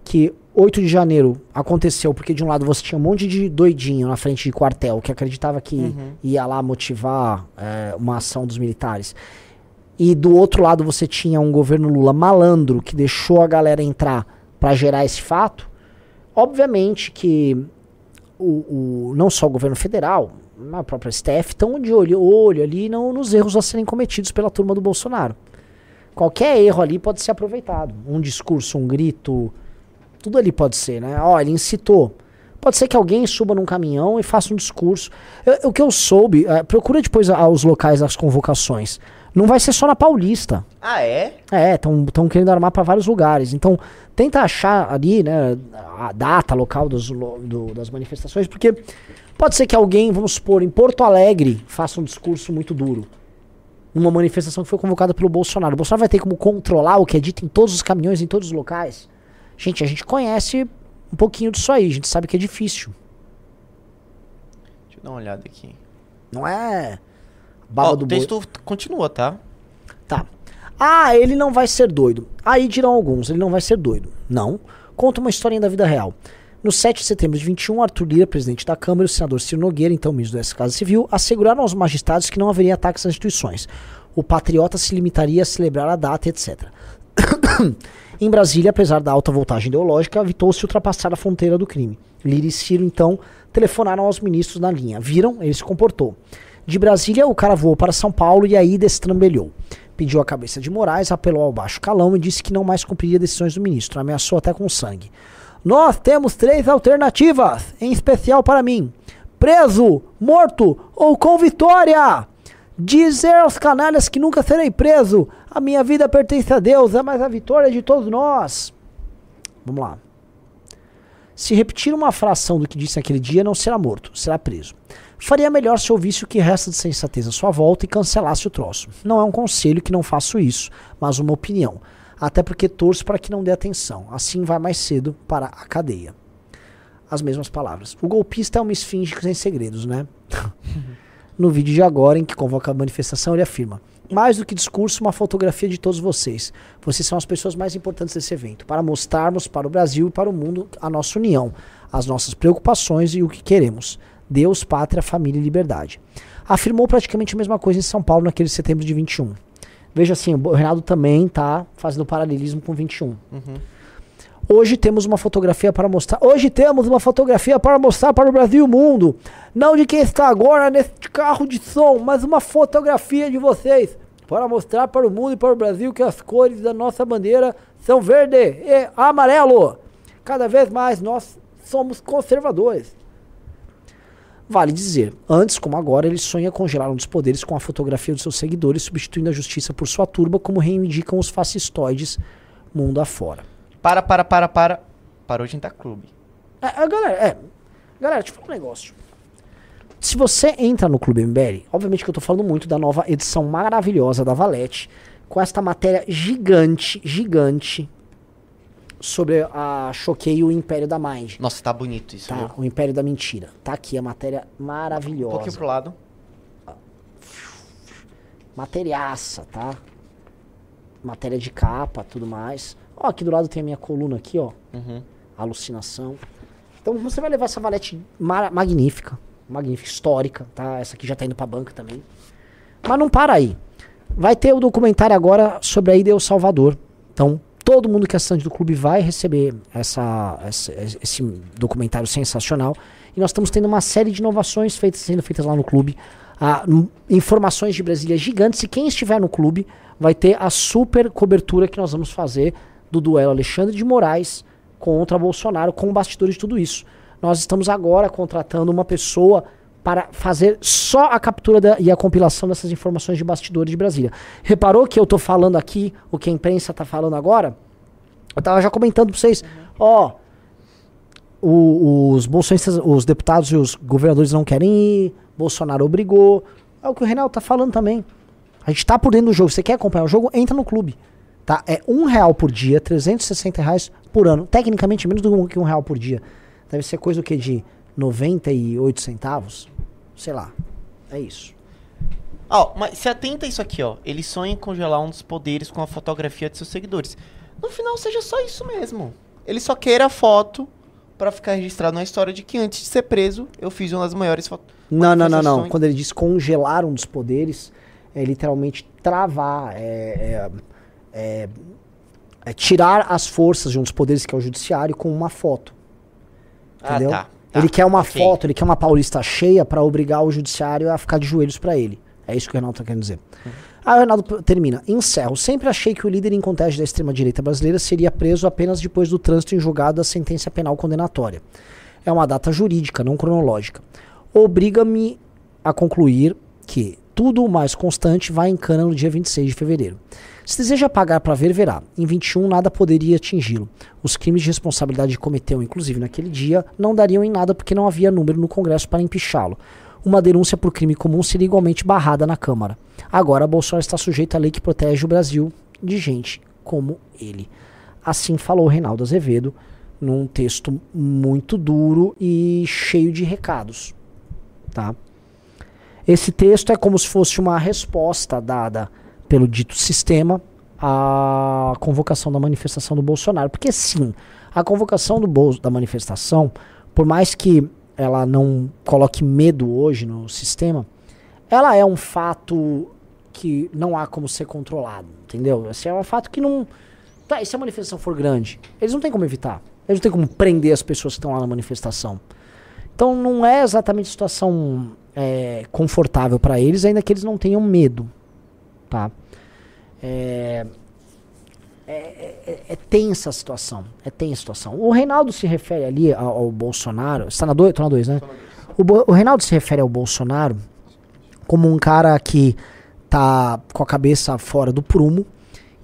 que 8 de janeiro aconteceu porque de um lado você tinha um monte de doidinho na frente de quartel que acreditava que ia lá motivar é, uma ação dos militares. E do outro lado você tinha um governo Lula malandro que deixou a galera entrar pra gerar esse fato. Obviamente que o, o- não só o governo federal, a própria STF estão de olho, olho ali no- nos erros a serem cometidos pela turma do Bolsonaro. Qualquer erro ali pode ser aproveitado. Um discurso, um grito, tudo ali pode ser, né? Ó, ele incitou. Pode ser que alguém suba num caminhão e faça um discurso. Eu- o que eu soube, eh, procura depois a- os locais das convocações. Não vai ser só na Paulista. Ah, é? É, estão querendo armar para vários lugares. Então, tenta achar ali, né, a data local dos, do- das manifestações, porque pode ser que alguém, vamos supor, em Porto Alegre, faça um discurso muito duro. Numa manifestação que foi convocada pelo Bolsonaro. O Bolsonaro vai ter como controlar o que é dito em todos os caminhões, em todos os locais. Gente, a gente conhece um pouquinho disso aí, a gente sabe que é difícil. Deixa eu dar uma olhada aqui. Não é baba Ó, do o boi. texto continua, tá? Tá. Ah, ele não vai ser doido. Aí dirão alguns, ele não vai ser doido. Não. Conta uma historinha da vida real. No 7 de setembro de 21, Arthur Lira, presidente da Câmara, e o senador Ciro Nogueira, então ministro da Casa Civil, asseguraram aos magistrados que não haveria ataques às instituições. O patriota se limitaria a celebrar a data, etc. <coughs> em Brasília, apesar da alta voltagem ideológica, evitou-se ultrapassar a fronteira do crime. Lira e Ciro, então, telefonaram aos ministros na linha. Viram? Ele se comportou. De Brasília, o cara voou para São Paulo e aí destrambelhou. Pediu a cabeça de Moraes, apelou ao baixo calão e disse que não mais cumpriria decisões do ministro. Ameaçou até com sangue. Nós temos três alternativas, em especial para mim: preso, morto ou com vitória. Dizer aos canalhas que nunca serei preso. A minha vida pertence a Deus, é mais a vitória de todos nós. Vamos lá. Se repetir uma fração do que disse naquele dia, não será morto, será preso. Faria melhor se ouvisse o que resta de sensatez à sua volta e cancelasse o troço. Não é um conselho que não faço isso, mas uma opinião. Até porque torço para que não dê atenção. Assim vai mais cedo para a cadeia. As mesmas palavras. O golpista é uma esfinge sem segredos, né? <laughs> no vídeo de agora, em que convoca a manifestação, ele afirma: Mais do que discurso, uma fotografia de todos vocês. Vocês são as pessoas mais importantes desse evento, para mostrarmos para o Brasil e para o mundo a nossa união, as nossas preocupações e o que queremos. Deus, pátria, família e liberdade. Afirmou praticamente a mesma coisa em São Paulo naquele setembro de 21. Veja assim, o Reinaldo também está fazendo paralelismo com 21. Hoje temos uma fotografia para mostrar. Hoje temos uma fotografia para mostrar para o Brasil e o mundo. Não de quem está agora neste carro de som, mas uma fotografia de vocês. Para mostrar para o mundo e para o Brasil que as cores da nossa bandeira são verde e amarelo. Cada vez mais nós somos conservadores. Vale dizer, antes como agora, ele sonha congelar um dos poderes com a fotografia dos seus seguidores, substituindo a justiça por sua turba, como reivindicam os fascistoides mundo afora. Para, para, para, para. Parou de entrar clube. É, é, galera, é. Galera, deixa eu falar um negócio. Se você entra no Clube MBL, obviamente que eu tô falando muito da nova edição maravilhosa da Valete, com esta matéria gigante, gigante, sobre a Choquei e o Império da Mind. Nossa, tá bonito isso, Tá, viu? o Império da Mentira. Tá aqui a matéria Um maravilhosa. pouquinho pro lado. Materiaça, tá? Matéria de capa, tudo mais. Ó, aqui do lado tem a minha coluna aqui, ó. Uhum. Alucinação. Então você vai levar essa valete magnífica, magnífica, histórica, tá? Essa aqui já tá indo pra banca também. Mas não para aí. Vai ter o documentário agora sobre a ida ao Salvador. Então, todo mundo que é assinante do clube vai receber essa, essa- esse documentário sensacional. E nós estamos tendo uma série de inovações feitas, sendo feitas lá no clube. Ah, informações de Brasília gigantes. E quem estiver no clube vai ter a super cobertura que nós vamos fazer do duelo Alexandre de Moraes contra Bolsonaro, com bastidores de tudo isso. Nós estamos agora contratando uma pessoa para fazer só a captura da- e a compilação dessas informações de bastidores de Brasília. Reparou que eu tô falando aqui o que a imprensa tá falando agora? Eu tava já comentando pra vocês, ó, o- os bolsonistas, os deputados e os governadores não querem ir, Bolsonaro obrigou. É o que o Reinaldo tá falando também. A gente tá por dentro do jogo. Você quer acompanhar o jogo? Entra no clube. Tá? É um real por dia, 360 reais por ano. Tecnicamente, menos do que um real por dia. Deve ser coisa o quê? De 98 centavos? Sei lá. É isso. Ó, mas se atenta a isso aqui, ó. Ele sonha em congelar um dos poderes com a fotografia de seus seguidores. No final, seja só isso mesmo. Ele só queira a foto pra ficar registrado na história de que antes de ser preso, eu fiz uma das maiores fotos. Não, não, não, não. Quando ele diz congelar um dos poderes, é literalmente travar, é, é- é- é tirar as forças de um dos poderes, que é o judiciário, com uma foto. Ah, Entendeu? tá. Tá, ele quer uma ok. foto, ele quer uma paulista cheia pra obrigar o judiciário a ficar de joelhos pra ele. É isso que o Reinaldo tá querendo dizer. Aí o Reinaldo termina. Encerro. Sempre achei que o líder em contagem da extrema-direita brasileira seria preso apenas depois do trânsito em julgado da sentença penal condenatória. É uma data jurídica, não cronológica. Obriga-me a concluir que tudo o mais constante vai em cana no dia 26 de fevereiro. Se deseja pagar para ver, verá. Em 21 nada poderia atingi-lo. Os crimes de responsabilidade que cometeu, inclusive naquele dia, não dariam em nada porque não havia número no Congresso para empichá-lo. Uma denúncia por crime comum seria igualmente barrada na Câmara. Agora, Bolsonaro está sujeito à lei que protege o Brasil de gente como ele. Assim falou Reinaldo Azevedo num texto muito duro e cheio de recados. Tá? Esse texto é como se fosse uma resposta dada pelo dito sistema à convocação da manifestação do Bolsonaro. Porque sim, a convocação do Bol da manifestação, por mais que ela não coloque medo hoje no sistema, ela é um fato que não há como ser controlado, entendeu? Esse é um fato que não. Tá, e se a manifestação for grande? Eles não têm como evitar. Eles não têm como prender as pessoas que estão lá na manifestação. Então não é exatamente situação é, confortável para eles, ainda que eles não tenham medo, tá? É, é, é- é tensa a situação, é tensa a situação. O Reinaldo se refere ali ao, ao Bolsonaro, está na 2, tô na 2, né? O, o Reinaldo se refere ao Bolsonaro como um cara que tá com a cabeça fora do prumo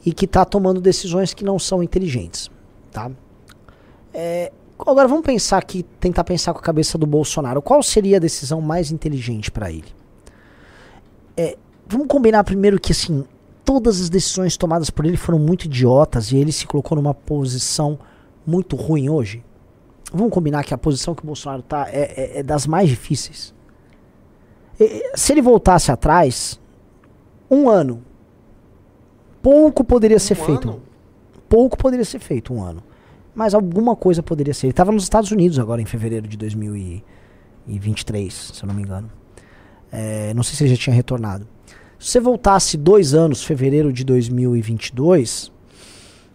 e que tá tomando decisões que não são inteligentes, tá? É, agora vamos pensar aqui, tentar pensar com a cabeça do Bolsonaro. Qual seria a decisão mais inteligente para ele? É, vamos combinar primeiro que assim, todas as decisões tomadas por ele foram muito idiotas e ele se colocou numa posição muito ruim hoje. Vamos combinar que a posição que o Bolsonaro tá é, é- é das mais difíceis. E- se ele voltasse atrás, um ano, pouco poderia ser Um feito. ano? Pouco poderia ser feito um ano. Mas alguma coisa poderia ser. Ele estava nos Estados Unidos agora, em fevereiro de 2023, se eu não me engano. É, não sei se ele já tinha retornado. Se você voltasse dois anos, fevereiro de 2022,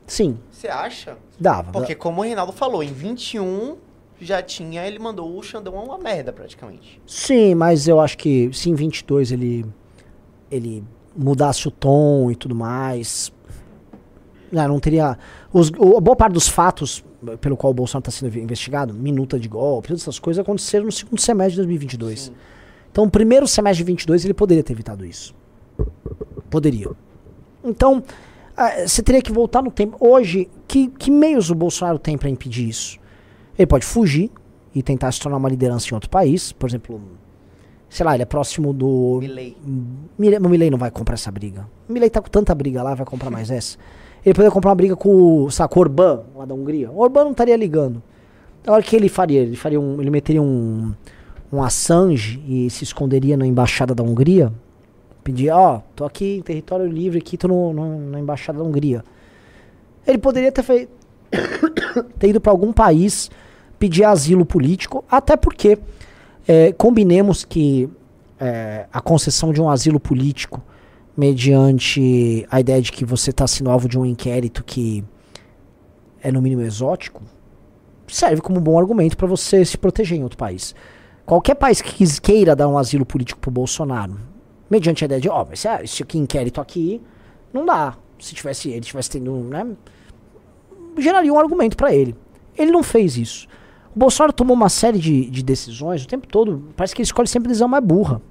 sim, Você acha? dava. Porque como o Reinaldo falou, em 21 já tinha, ele mandou o Xandão a uma merda praticamente. Sim, mas eu acho que se em 22 ele, ele mudasse o tom e tudo mais, né, não teria... Os, o- a boa parte dos fatos pelo qual o Bolsonaro está sendo investigado, minuta de golpe, todas essas coisas aconteceram no segundo semestre de 2022. Sim. Então, o primeiro semestre de 22 ele poderia ter evitado isso. Poderia. Então, ah, você teria que voltar no tempo. Hoje, que, que meios o Bolsonaro tem para impedir isso? Ele pode fugir e tentar se tornar uma liderança em outro país. Por exemplo, sei lá, ele é próximo do. Milley. Milley, o Milley não vai comprar essa briga. O Milley tá com tanta briga lá, vai comprar mais essa. Ele poderia comprar uma briga com o saco Orbán, lá da Hungria. O Orbán não estaria ligando. A hora que ele faria? Ele faria um. Ele meteria um. Um Assange e se esconderia na embaixada da Hungria. Pedia, ó, tô aqui em território livre, aqui tô no, no- na embaixada da Hungria. Ele poderia ter feito. <coughs> ter ido para algum país pedir asilo político, até porque é, combinemos que é, a concessão de um asilo político mediante a ideia de que você está sendo alvo de um inquérito que é no mínimo exótico, serve como um bom argumento para você se proteger em outro país. Qualquer país que queira dar um asilo político pro Bolsonaro, mediante a ideia de, ó, mas esse, esse aqui, inquérito aqui, não dá. Se tivesse ele tivesse tendo, né, geraria um argumento para ele. Ele não fez isso. O Bolsonaro tomou uma série de, de decisões o tempo todo. Parece que ele escolhe sempre a decisão mais burra.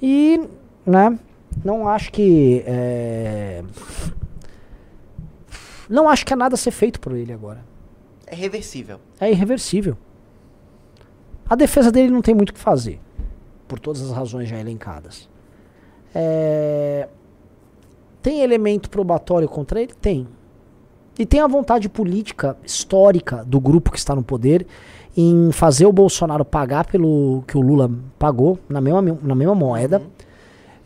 E, né, não acho que. é, Não acho que há nada a ser feito por ele agora. É reversível. É irreversível. A defesa dele não tem muito o que fazer. Por todas as razões já elencadas. É, Tem elemento probatório contra ele? Tem. E tem a vontade política histórica do grupo que está no poder em fazer o Bolsonaro pagar pelo que o Lula pagou, na mesma, na mesma moeda.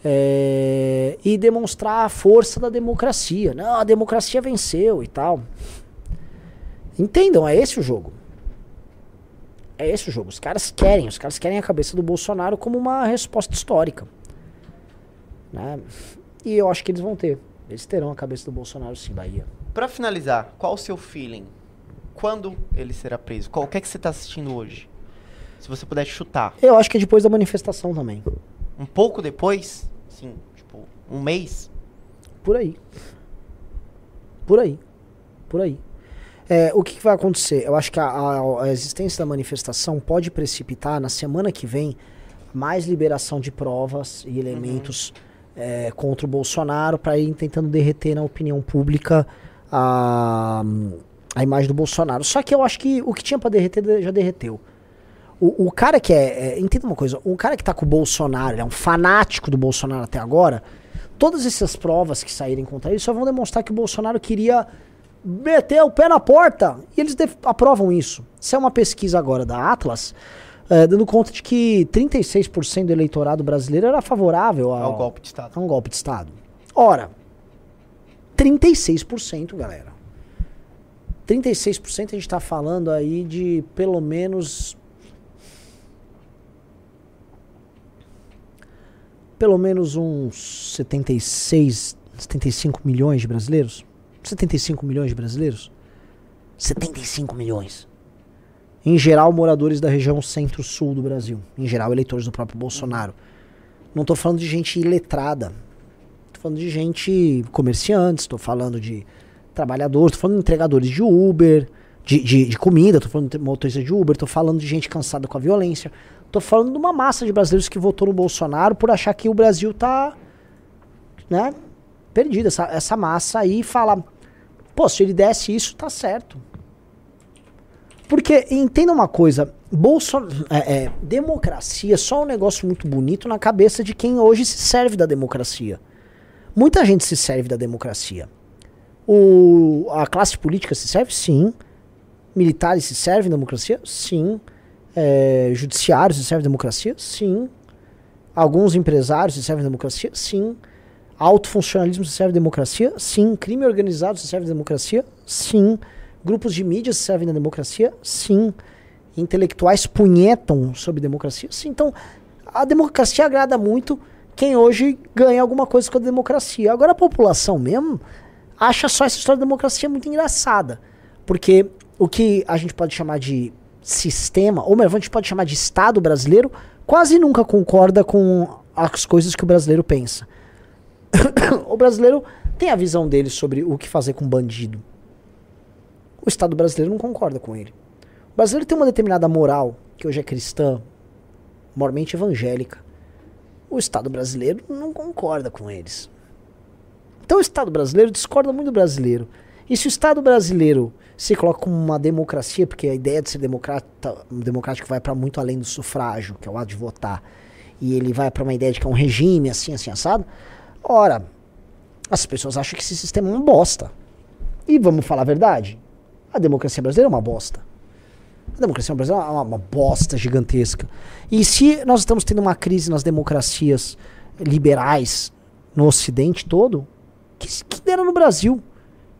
é, e demonstrar a força da democracia. Não, a democracia venceu e tal. Entendam, é esse o jogo. É esse o jogo. Os caras querem, os caras querem a cabeça do Bolsonaro como uma resposta histórica. Né? E eu acho que eles vão ter. Eles terão a cabeça do Bolsonaro sim, Bahia. Pra finalizar, qual o seu feeling? Quando ele será preso? Qual o que é que você tá assistindo hoje? Se você puder chutar. Eu acho que é depois da manifestação também. Um pouco depois? Sim, tipo, um mês? Por aí. Por aí. Por aí. É, o que, que vai acontecer? Eu acho que a, a- a existência da manifestação pode precipitar na semana que vem mais liberação de provas e elementos é, contra o Bolsonaro para ir tentando derreter na opinião pública a, a imagem do Bolsonaro. Só que eu acho que o que tinha para derreter de- já derreteu. O, o cara que é, é. Entenda uma coisa: o cara que tá com o Bolsonaro, ele é um fanático do Bolsonaro até agora. Todas essas provas que saírem contra ele só vão demonstrar que o Bolsonaro queria meter o pé na porta. E eles aprovam isso. Isso é uma pesquisa agora da Atlas, eh, dando conta de que 36% do eleitorado brasileiro era favorável ao, Ao golpe de Estado. a um golpe de Estado. Ora, 36%, galera. 36% a gente tá falando aí de pelo menos. Pelo menos uns 76, 75 milhões de brasileiros. 75 milhões de brasileiros? 75 milhões. Em geral, moradores da região centro-sul do Brasil. Em geral, eleitores do próprio Bolsonaro. Não tô falando de gente iletrada. Tô falando de gente comerciantes, tô falando de trabalhadores, tô falando de entregadores de Uber, de, de, de comida, tô falando de motoristas de Uber, tô falando de gente cansada com a violência. Tô falando de uma massa de brasileiros que votou no Bolsonaro por achar que o Brasil tá, né, perdido. Essa, essa massa aí fala, pô, se ele desse isso, tá certo. Porque, entenda uma coisa, Bolson é, é, democracia é só um negócio muito bonito na cabeça de quem hoje se serve da democracia. Muita gente se serve da democracia. O, a classe política se serve? Sim. Militares se servem da democracia? Sim. É, se serve da democracia? Sim. Alguns empresários se servem da democracia? Sim. Autofuncionalismo se serve da democracia? Sim. Crime organizado se serve da democracia? Sim. Grupos de mídia se servem da democracia? Sim. Intelectuais punhetam sobre democracia? Sim. Então, a democracia agrada muito quem hoje ganha alguma coisa com a democracia. Agora, a população mesmo acha só essa história da democracia muito engraçada. Porque o que a gente pode chamar de sistema, ou melhor, a gente pode chamar de Estado brasileiro, quase nunca concorda com as coisas que o brasileiro pensa. <coughs> o brasileiro tem a visão dele sobre o que fazer com bandido. O Estado brasileiro não concorda com ele. O brasileiro tem uma determinada moral, que hoje é cristã, mormente evangélica. O Estado brasileiro não concorda com eles. Então o Estado brasileiro discorda muito do brasileiro. E se o Estado brasileiro se coloca como uma democracia, porque a ideia de ser democrata, democrático vai para muito além do sufrágio, que é o ato de votar, e ele vai para uma ideia de que é um regime assim, assim, assado, ora, as pessoas acham que esse sistema é uma bosta. E vamos falar a verdade, a democracia brasileira é uma bosta. A democracia brasileira é uma, uma bosta gigantesca. E se nós estamos tendo uma crise nas democracias liberais no Ocidente todo, que, que dera no Brasil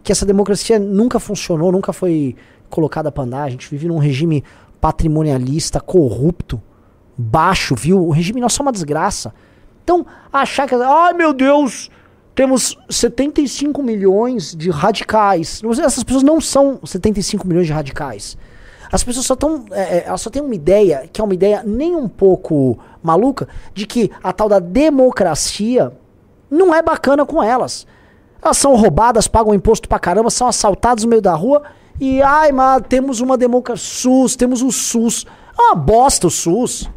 que essa democracia nunca funcionou, nunca foi colocada para andar. A gente vive num regime patrimonialista, corrupto, baixo, viu? O regime nosso é uma desgraça. Então, achar que. Ai, meu Deus! Temos 75 milhões de radicais. Essas pessoas não são 75 milhões de radicais. As pessoas só estão. É, é, elas só têm uma ideia, que é uma ideia nem um pouco maluca, de que a tal da democracia não é bacana com elas. Elas são roubadas, pagam imposto pra caramba, são assaltadas no meio da rua e, ai, mas temos uma democracia. SUS, temos o SUS. É uma bosta o SUS.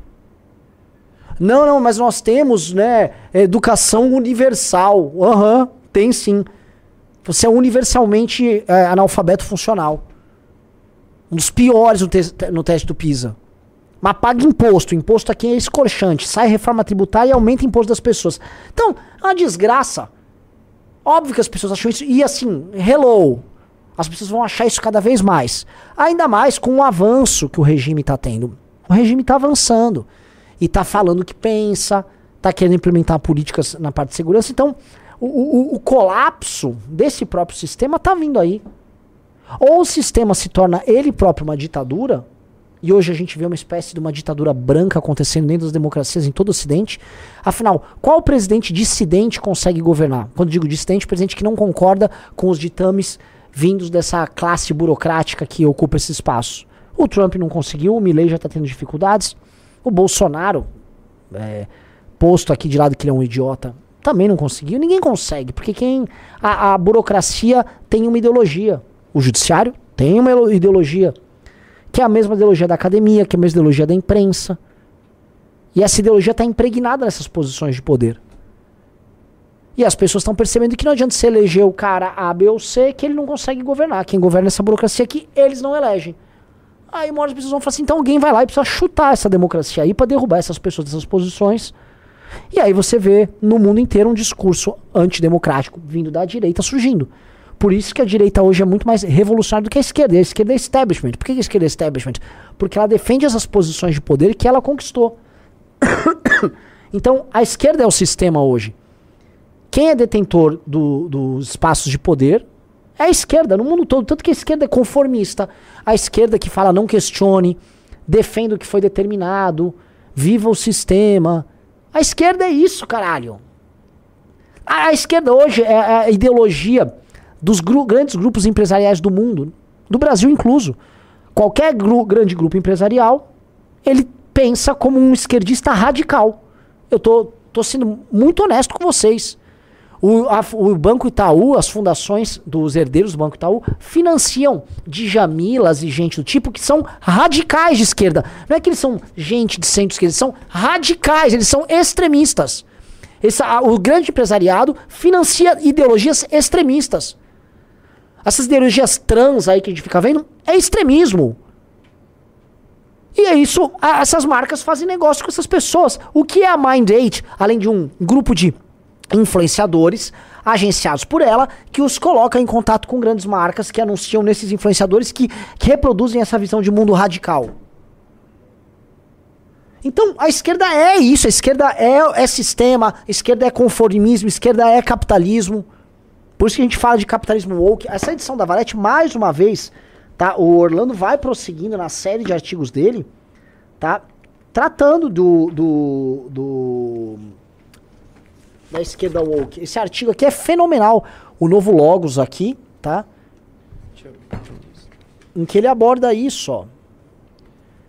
Não, não, mas nós temos, né, educação universal. Aham, uhum, tem sim. Você é universalmente é, analfabeto funcional. Um dos piores no, te no teste do PISA. Mas paga imposto. Imposto aqui é escorchante. Sai reforma tributária e aumenta o imposto das pessoas. Então, é uma desgraça. Óbvio que as pessoas acham isso. E assim, hello. As pessoas vão achar isso cada vez mais. Ainda mais com o avanço que o regime está tendo. O regime está avançando. E está falando o que pensa. Está querendo implementar políticas na parte de segurança. Então, o, o, o colapso desse próprio sistema está vindo aí. Ou o sistema se torna ele próprio uma ditadura, e hoje a gente vê uma espécie de uma ditadura branca acontecendo dentro das democracias em todo o Ocidente. Afinal, qual presidente dissidente consegue governar? Quando digo dissidente, presidente que não concorda com os ditames vindos dessa classe burocrática que ocupa esse espaço. O Trump não conseguiu, o Milley já está tendo dificuldades. O Bolsonaro, é, posto aqui de lado que ele é um idiota, também não conseguiu. Ninguém consegue, porque quem a, a burocracia tem uma ideologia. O judiciário tem uma ideologia que é a mesma ideologia da academia, que é a mesma ideologia da imprensa. E essa ideologia está impregnada nessas posições de poder. E as pessoas estão percebendo que não adianta você eleger o cara A, B ou C, que ele não consegue governar. Quem governa essa burocracia aqui, eles não elegem. Aí uma hora as pessoas vão falar assim, então alguém vai lá e precisa chutar essa democracia aí para derrubar essas pessoas dessas posições. E aí você vê no mundo inteiro um discurso antidemocrático vindo da direita surgindo. Por isso que a direita hoje é muito mais revolucionária do que a esquerda. A esquerda é establishment. Por que a esquerda é establishment? Porque ela defende essas posições de poder que ela conquistou. <coughs> então, a esquerda é o sistema hoje. Quem é detentor do, dos espaços de poder é a esquerda, no mundo todo. Tanto que a esquerda é conformista. A esquerda que fala não questione, defenda o que foi determinado, viva o sistema. A esquerda é isso, caralho. A, a esquerda hoje é a ideologia dos gru grandes grupos empresariais do mundo, do Brasil incluso. Qualquer gru grande grupo empresarial, ele pensa como um esquerdista radical. Eu tô, tô sendo muito honesto com vocês. O, a, o, Banco Itaú, as fundações dos herdeiros do Banco Itaú, financiam Djamilas e gente do tipo que são radicais de esquerda. Não é que eles são gente de centro-esquerda, eles são radicais, eles são extremistas. Esse, a, o grande empresariado financia ideologias extremistas. Essas ideologias trans aí que a gente fica vendo é extremismo. E é isso, a, essas marcas fazem negócio com essas pessoas. O que é a Mind 8, além de um grupo de influenciadores agenciados por ela, que os coloca em contato com grandes marcas que anunciam nesses influenciadores que, que reproduzem essa visão de mundo radical. Então, a esquerda é isso, a esquerda é, é sistema, a esquerda é conformismo, a esquerda é capitalismo. Por isso que a gente fala de capitalismo woke. Essa edição da Valete, mais uma vez, tá? O Orlando vai prosseguindo na série de artigos dele, tá? Tratando do, do, do da esquerda woke. Esse artigo aqui é fenomenal. O novo Logos aqui, tá? Em que ele aborda isso, ó.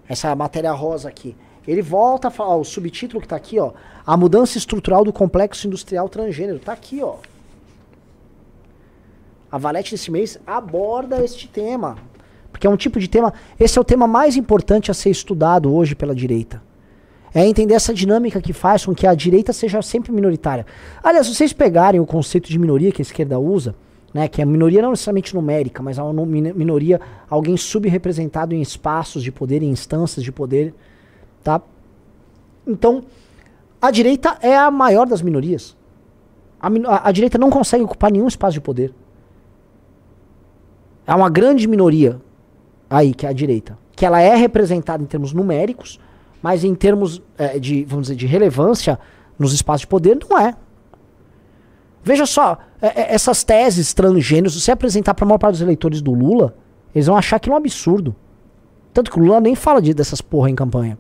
Essa matéria rosa aqui. Ele volta a falar, ó, o subtítulo que tá aqui, ó. A mudança estrutural do complexo industrial transgênero. Tá aqui, ó. A Valete desse mês aborda este tema. Porque é um tipo de tema. Esse é o tema mais importante a ser estudado hoje pela direita. É entender essa dinâmica que faz com que a direita seja sempre minoritária. Aliás, se vocês pegarem o conceito de minoria que a esquerda usa, né, que a minoria não necessariamente numérica, mas a nu- min- minoria, alguém subrepresentado em espaços de poder, em instâncias de poder, tá? Então, a direita é a maior das minorias. A, a- a direita não consegue ocupar nenhum espaço de poder. É uma grande minoria aí, que é a direita. Que ela é representada em termos numéricos, mas em termos eh, de, vamos dizer, de relevância nos espaços de poder, não é. Veja só, eh, eh, essas teses transgêneros, se você apresentar para a maior parte dos eleitores do Lula, eles vão achar aquilo um absurdo. Tanto que o Lula nem fala de, dessas porra em campanha.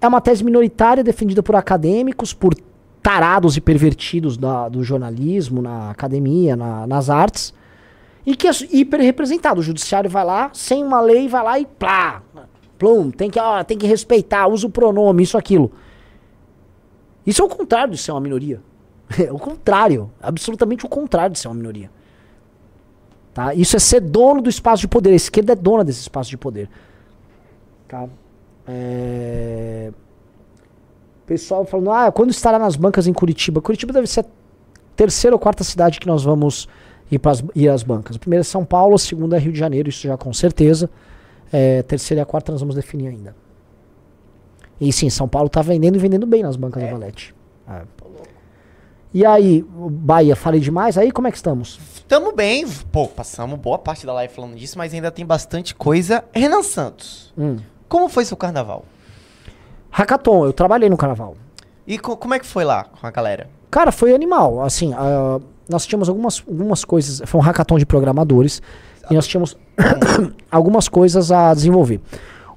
É uma tese minoritária defendida por acadêmicos, por tarados e pervertidos da- do jornalismo, na academia, na- nas artes, e que é hiper representado. O judiciário vai lá, sem uma lei, vai lá e plá, plum, tem que, ó, tem que respeitar, usa o pronome, isso, aquilo. Isso é o contrário de ser uma minoria. <laughs> É o contrário, absolutamente o contrário de ser uma minoria. Tá? Isso é ser dono do espaço de poder. A esquerda é dona desse espaço de poder. Tá? É... Pessoal falando, ah, quando estará nas bancas em Curitiba? Curitiba deve ser a terceira ou quarta cidade que nós vamos ir, pras, ir às bancas. A primeira é São Paulo, a segunda é Rio de Janeiro, isso já com certeza. É, terceira e a quarta nós vamos definir ainda. E sim, São Paulo tá vendendo e vendendo bem nas bancas da Valete. É. E aí, Bahia, falei demais? Aí como é que estamos? Tamo bem, pô, passamos boa parte da live falando disso, mas ainda tem bastante coisa. Renan Santos, Hum. como foi seu carnaval? Hackathon, eu trabalhei no carnaval. E co- como é que foi lá com a galera? Cara, foi animal. Assim, ah, nós tínhamos algumas, algumas coisas. Foi um hackathon de programadores. E nós tínhamos <coughs> algumas coisas a desenvolver.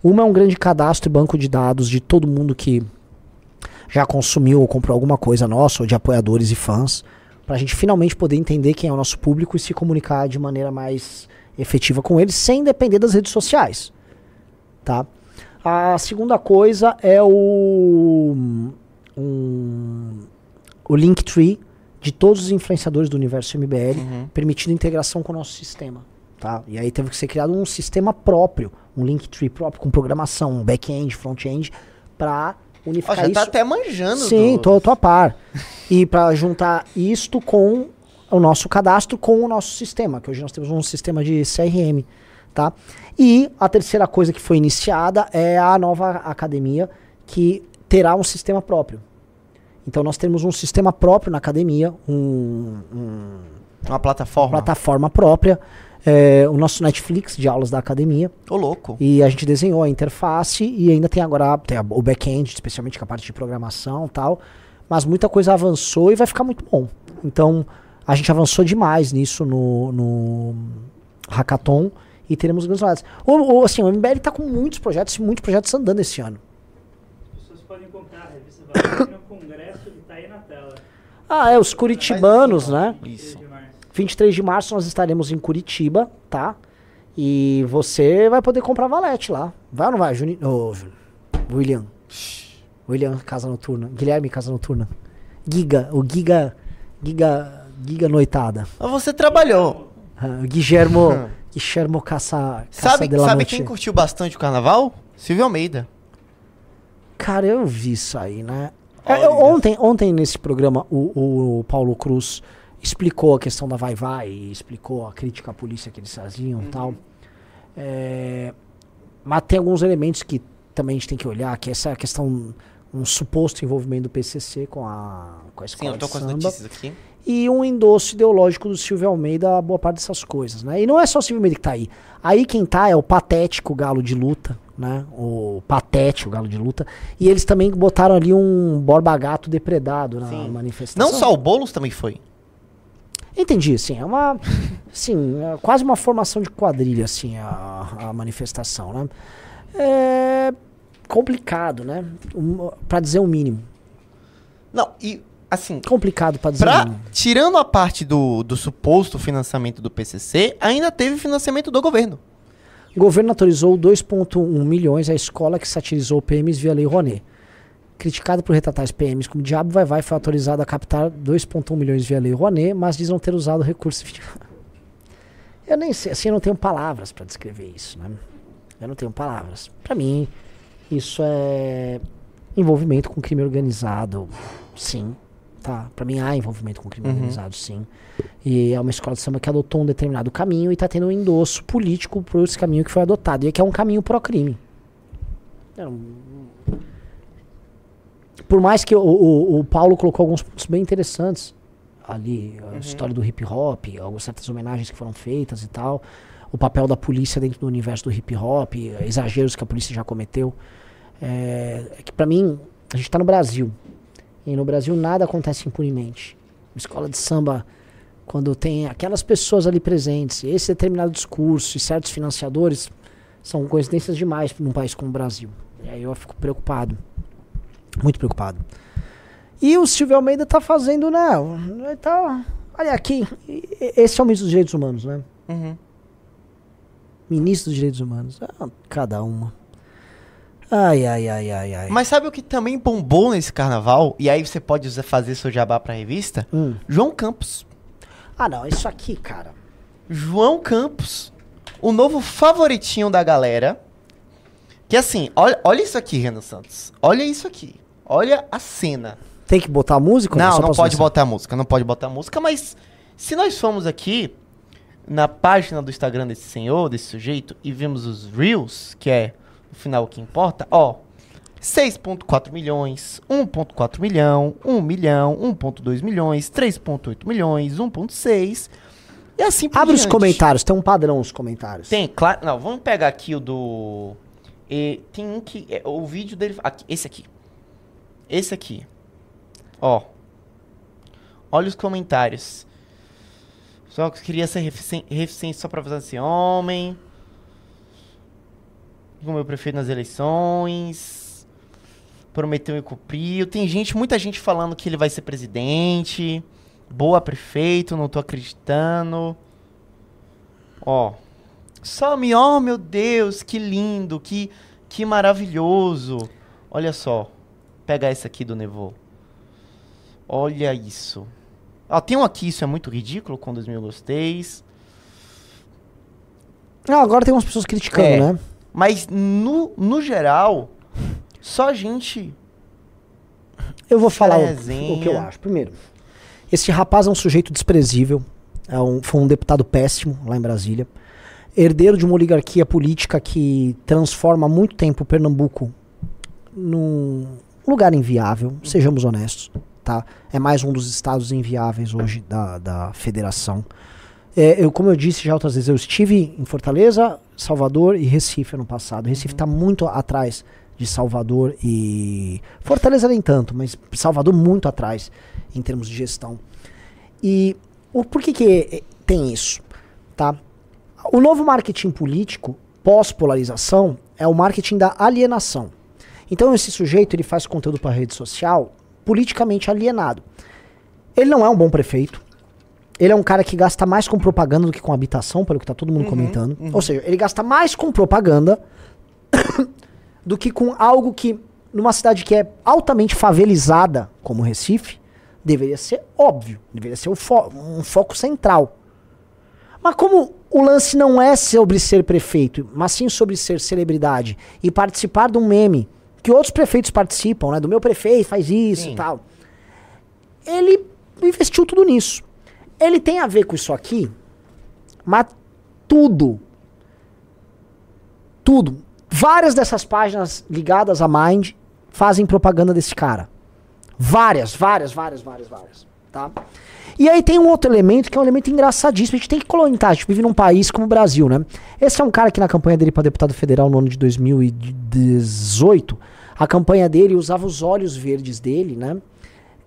Uma é um grande cadastro e banco de dados de todo mundo que já consumiu ou comprou alguma coisa nossa, ou de apoiadores e fãs, para a gente finalmente poder entender quem é o nosso público e se comunicar de maneira mais efetiva com eles, sem depender das redes sociais. Tá? A segunda coisa é o. Um, o Linktree de todos os influenciadores do universo MBL, Uhum. permitindo integração com o nosso sistema. Tá? E aí teve que ser criado um sistema próprio, um Linktree próprio, com programação, um back-end, front-end, para unificar já isso. tá até manjando. Sim, do- tô, tô a par. e para juntar isto com o nosso cadastro com o nosso sistema, que hoje nós temos um sistema de CRM, tá? E a terceira coisa que foi iniciada é a nova academia que terá um sistema próprio. Então nós temos um sistema próprio na academia, um, um- Uma plataforma. plataforma própria, é, o nosso Netflix de aulas da academia. Ô, louco. E a gente desenhou a interface e ainda tem agora tem a- o back-end, especialmente com a parte de programação e tal. Mas muita coisa avançou e vai ficar muito bom. Então, a gente avançou demais nisso no, no Hackathon e teremos grandes novidades. O, o, assim, o MBL tá com muitos projetos e muitos projetos andando esse ano. As pessoas podem comprar a revista no congresso que tá aí na tela. Ah, é, os curitibanos, né? Isso. 3 de março. 23 de março nós estaremos em Curitiba, tá? E você vai poder comprar valete lá. Vai ou não vai, Juni... Ô, Juni- William? William Casa Noturna. Guilherme Casa Noturna. Giga, o Giga. Giga. Giga Noitada. Mas você trabalhou. O Guilhermo. <laughs> Guilhermo Caça. Caça Sabe, de sabe quem curtiu bastante o carnaval? Silvio Almeida. Cara, eu vi isso aí, né? É, eu- ontem, ontem nesse programa, o, o Paulo Cruz explicou a questão da vai-vai, explicou a crítica à polícia que eles faziam e tal. É, mas tem alguns elementos que também a gente tem que olhar, que é essa questão, um suposto envolvimento do PCC com a, com a Sim, escola eu tô com as samba notícias aqui. e um endosso ideológico do Silvio Almeida a boa parte dessas coisas, né? E não é só o Silvio Almeida que tá aí. Aí quem tá é o patético galo de luta, né? O patético galo de luta. E eles também botaram ali um borba gato depredado na Sim. manifestação. Não só o Boulos também foi. Entendi, assim, é uma... Assim, é quase uma formação de quadrilha, assim, a, a manifestação, né? É complicado, né? Um, pra dizer o mínimo. Não, e assim, Complicado pra dizer o pra, mínimo. tirando a parte do, do suposto financiamento do PCC, ainda teve financiamento do governo. O governo autorizou 2,1 milhões à escola que satirizou PMs via Lei Rouanet. Criticado por retratar PMs como diabo, vai vai foi autorizado a captar 2,1 milhões via Lei Rouanet, mas diz não ter usado recurso. <laughs> Eu nem sei, assim, eu não tenho palavras pra descrever isso, né? Eu não tenho palavras. Pra mim, isso é envolvimento com crime organizado, sim. Tá? Pra mim há envolvimento com crime Uhum. organizado, sim. E é uma escola de samba que adotou um determinado caminho e tá tendo um endosso político por esse caminho que foi adotado. E que é um caminho pró-crime. É um- Por mais que o, o, o Paulo colocou alguns pontos bem interessantes ali, a história do hip hop, algumas certas homenagens que foram feitas e tal, o papel da polícia dentro do universo do hip hop, exageros que a polícia já cometeu. É, é que pra mim, a gente tá no Brasil. E no Brasil nada acontece impunemente. Escola de samba, quando tem aquelas pessoas ali presentes, esse determinado discurso e certos financiadores, são coincidências demais num país como o Brasil. E aí eu fico preocupado. Muito preocupado. E o Silvio Almeida tá fazendo, né? ele Tá, olha aqui, esse é o ministro dos direitos humanos, né? Uhum. Ministro dos direitos humanos. Ah, cada uma. Ai, ai, ai, ai, ai. Mas sabe o que também bombou nesse carnaval? E aí você pode usar- fazer seu jabá pra revista? Hum. João Campos. Ah, não, isso aqui, cara. João Campos. O novo favoritinho da galera. Que assim, olha, olha isso aqui, Renan Santos. Olha isso aqui. Olha a cena. Tem que botar a música? Não, não pode botar música, não pode botar música, mas se nós formos aqui na página do Instagram desse senhor, desse sujeito, e vemos os Reels, que é no final o que importa, ó. 6.4 milhões, 1.4 milhão, 1 milhão, 1.2 milhões, 3.8 milhões, 1.6 e assim por Abre os diante. comentários, tem um padrão nos comentários. Tem, claro. Não, vamos pegar aqui o do. e tem um que. é, o vídeo dele. Aqui, esse aqui. Esse aqui. Ó. Olha os comentários. Só que eu queria ser reficente só pra fazer assim. Homem. O meu prefeito nas eleições. Prometeu e cumpriu. Tem gente, muita gente falando que ele vai ser presidente. Boa prefeito, não tô acreditando. Ó. Some, oh meu Deus, que lindo, que, que maravilhoso. Olha só. Pega esse aqui do Nevô. Olha isso. Tem um aqui, isso é muito ridículo, com 2 mil gosteis. Não, agora tem umas pessoas criticando, É. né? Mas no, no geral, só gente. Eu vou falar o, o que eu acho. Primeiro, esse rapaz é um sujeito desprezível. É um, foi um deputado péssimo lá em Brasília. Herdeiro de uma oligarquia política que transforma há muito tempo Pernambuco num lugar inviável, sejamos honestos. Tá? É mais um dos estados inviáveis hoje da, da federação. É, eu, como eu disse já outras vezes, eu estive em Fortaleza, Salvador e Recife ano passado. Recife está muito atrás de Salvador e. Fortaleza nem tanto, mas Salvador muito atrás em termos de gestão. E o, por que, que eh, tem isso? Tá? O novo marketing político, pós-polarização, é o marketing da alienação. Então esse sujeito ele faz conteúdo para rede social politicamente alienado. Ele não é um bom prefeito. Ele é um cara que gasta mais com propaganda do que com habitação, pelo que tá todo mundo comentando. Ou seja, ele gasta mais com propaganda <coughs> do que com algo que, numa cidade que é altamente favelizada, como Recife, deveria ser óbvio, deveria ser o fo- um foco central. Mas como o lance não é sobre ser prefeito, mas sim sobre ser celebridade e participar de um meme que outros prefeitos participam, né? Do meu prefeito faz isso Sim. e tal. Ele investiu tudo nisso. Ele tem a ver com isso aqui, mas tudo. Tudo. Várias dessas páginas ligadas a Mind fazem propaganda desse cara. Várias, várias, várias, várias, várias. Tá? E aí tem um outro elemento que é um elemento engraçadíssimo. A gente tem que colocar, a gente vive num país como o Brasil, né? Esse é um cara que na campanha dele para deputado federal no ano de 2018, a campanha dele usava os olhos verdes dele, né?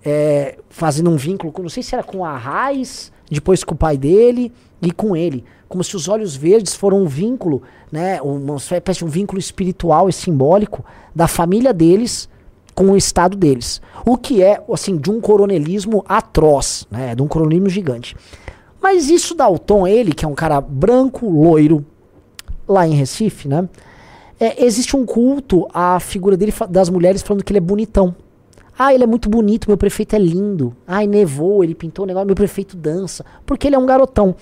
É, fazendo um vínculo, com, não sei se era com a Raiz, depois com o pai dele e com ele. Como se os olhos verdes foram um vínculo, né? Uma espécie de um vínculo espiritual e simbólico da família deles com o estado deles. O que é, assim, de um coronelismo atroz, né? De um coronelismo gigante. Mas isso dá o tom a ele, que é um cara branco, loiro, lá em Recife, né? É, existe um culto à figura dele, das mulheres, falando que ele é bonitão. Ah, ele é muito bonito, meu prefeito é lindo. Ai, nevou, ele pintou o negócio, meu prefeito dança. Porque ele é um garotão.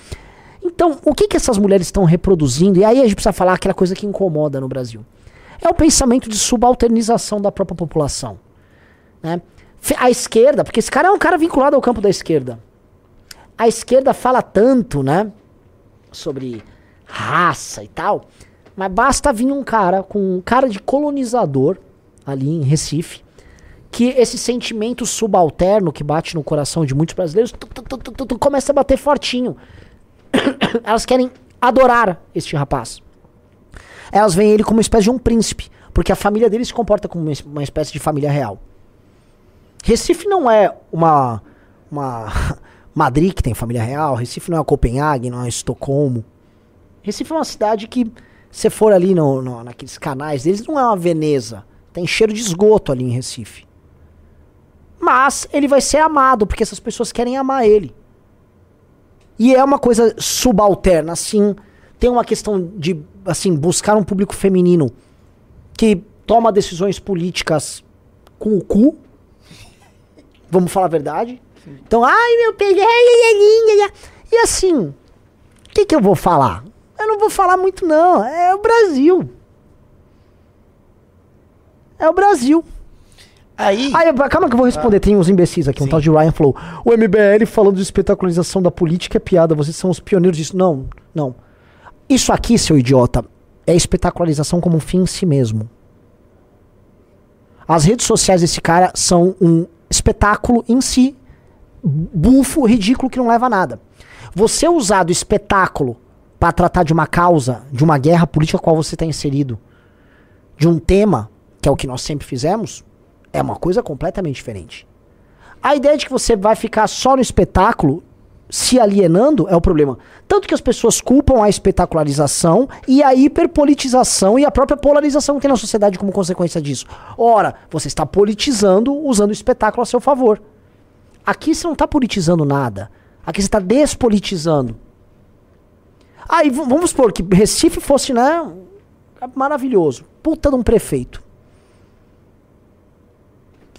Então, o que que essas mulheres estão reproduzindo? E aí a gente precisa falar aquela coisa que incomoda no Brasil. É o pensamento de subalternização da própria população. Né? A esquerda, porque esse cara é um cara vinculado ao campo da esquerda. A esquerda fala tanto, né? Sobre raça e tal. Mas basta vir um cara com um cara de colonizador ali em Recife. Que esse sentimento subalterno que bate no coração de muitos brasileiros começa a bater fortinho. <coughs> Elas querem adorar este rapaz. Elas veem ele como uma espécie de um príncipe. Porque a família dele se comporta como uma espécie de família real. Recife não é uma, uma <laughs> Madrid que tem família real. Recife não é Copenhague, não é Estocolmo. Recife é uma cidade que, se for ali no, no- naqueles canais deles, não é uma Veneza. Tem cheiro de esgoto ali em Recife. Mas ele vai ser amado, porque essas pessoas querem amar ele. E é uma coisa subalterna, assim. Tem uma questão de, assim, buscar um público feminino que toma decisões políticas com o cu. Vamos falar a verdade. Então, ai meu peguei, e assim, o que que eu vou falar? Eu não vou falar muito não, é o Brasil. É o Brasil. Aí, Aí, calma que eu vou responder. Tem uns imbecis aqui. Um Sim. tal de Ryan falou: O MBL falando de espetacularização da política é piada. Vocês são os pioneiros disso. Não, não. Isso aqui, seu idiota, é espetacularização como um fim em si mesmo. As redes sociais desse cara são um espetáculo em si, bufo, ridículo, que não leva a nada. Você usar do espetáculo para tratar de uma causa, de uma guerra política a qual você está inserido, de um tema, que é o que nós sempre fizemos, é uma coisa completamente diferente. A ideia de que você vai ficar só no espetáculo se alienando é o problema. Tanto que as pessoas culpam a espetacularização e a hiperpolitização e a própria polarização que tem na sociedade como consequência disso. Ora, você está politizando usando o espetáculo a seu favor. Aqui você não está politizando nada. Aqui você está despolitizando. Aí v- vamos supor que Recife fosse, né? Maravilhoso. Puta de um prefeito.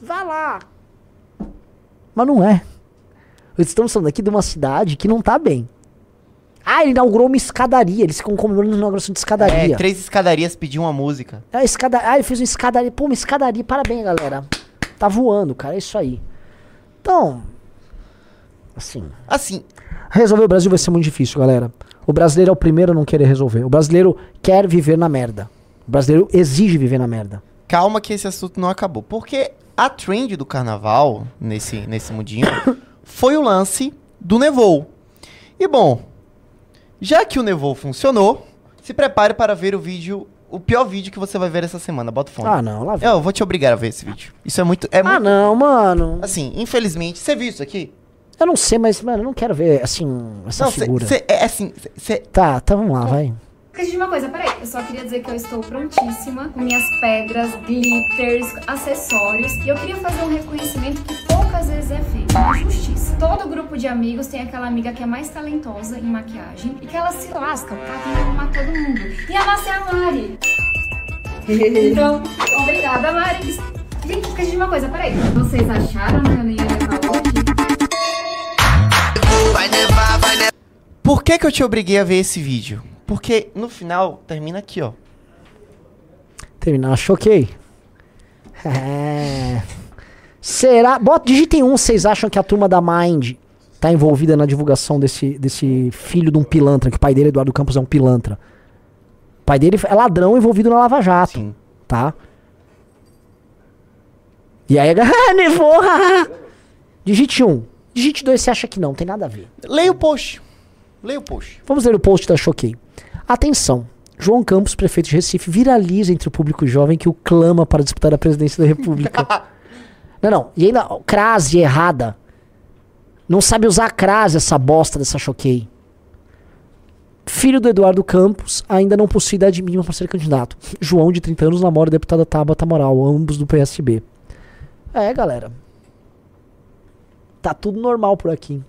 Vá lá. Mas não é. Estamos falando aqui de uma cidade que não tá bem. Ah, ele inaugurou uma escadaria. Eles ficam comemorando a inauguração de é, escadaria. três escadarias pediam uma música. Ah, escada... ah, ele fez uma escadaria. Pô, uma escadaria. Parabéns, galera. Tá voando, cara. É isso aí. Então. Assim. Assim, Resolver o Brasil vai ser muito difícil, galera. O brasileiro é o primeiro a não querer resolver. O brasileiro quer viver na merda. O brasileiro exige viver na merda. calma que esse assunto não acabou. Porque a trend do carnaval, nesse, nesse mundinho, <coughs> foi o lance do Nevou. E bom, já que o Nevou funcionou, se prepare para ver o vídeo, o pior vídeo que você vai ver essa semana. Bota o fone. Ah, não. Lá vem. Eu vou te obrigar a ver esse vídeo. Isso é muito. É Ah, muito não, mano. assim, infelizmente. Você viu isso aqui? Eu não sei, mas, mano, eu não quero ver, assim, essa não, cê- figura. cê- é assim. cê- cê- Tá, tá, vamos lá, vai. Deixa de uma coisa, peraí. Eu só queria dizer que eu estou prontíssima com minhas pedras, glitters, acessórios. E eu queria fazer um reconhecimento que poucas vezes é feito. Uma justiça. Todo grupo de amigos tem aquela amiga que é mais talentosa em maquiagem e que ela se lasca, tá tentando arrumar todo mundo. E a nossa é a Mari. <laughs> Então, obrigada, Mari. Gente, esqueci de uma coisa, peraí. Vocês acharam que eu não ia levar Por que, que eu te obriguei a ver esse vídeo? Porque no final termina aqui, ó. Terminar, choquei. É. Será? Bota, digitem um, vocês acham que a turma da Mind tá envolvida na divulgação desse, desse filho de um pilantra, que o pai dele, Eduardo Campos, é um pilantra. O pai dele é ladrão envolvido na Lava Jato, Sim. tá? E aí, <laughs> ah, nevou. <laughs> Digite um. Digite dois, você acha que não, tem nada a ver. Leia o post. Leia o post. Vamos ler o post da Choquei. Atenção. João Campos, prefeito de Recife, viraliza entre o público jovem que o clama para disputar a presidência da República. <laughs> não, não. E ainda, crase errada. Não sabe usar a crase, essa bosta dessa Choquei. Filho do Eduardo Campos, ainda não possui idade mínima para ser candidato. João, de 30 anos, namora a deputada Tabata Moral, ambos do PSB. É, galera. Tá tudo normal por aqui.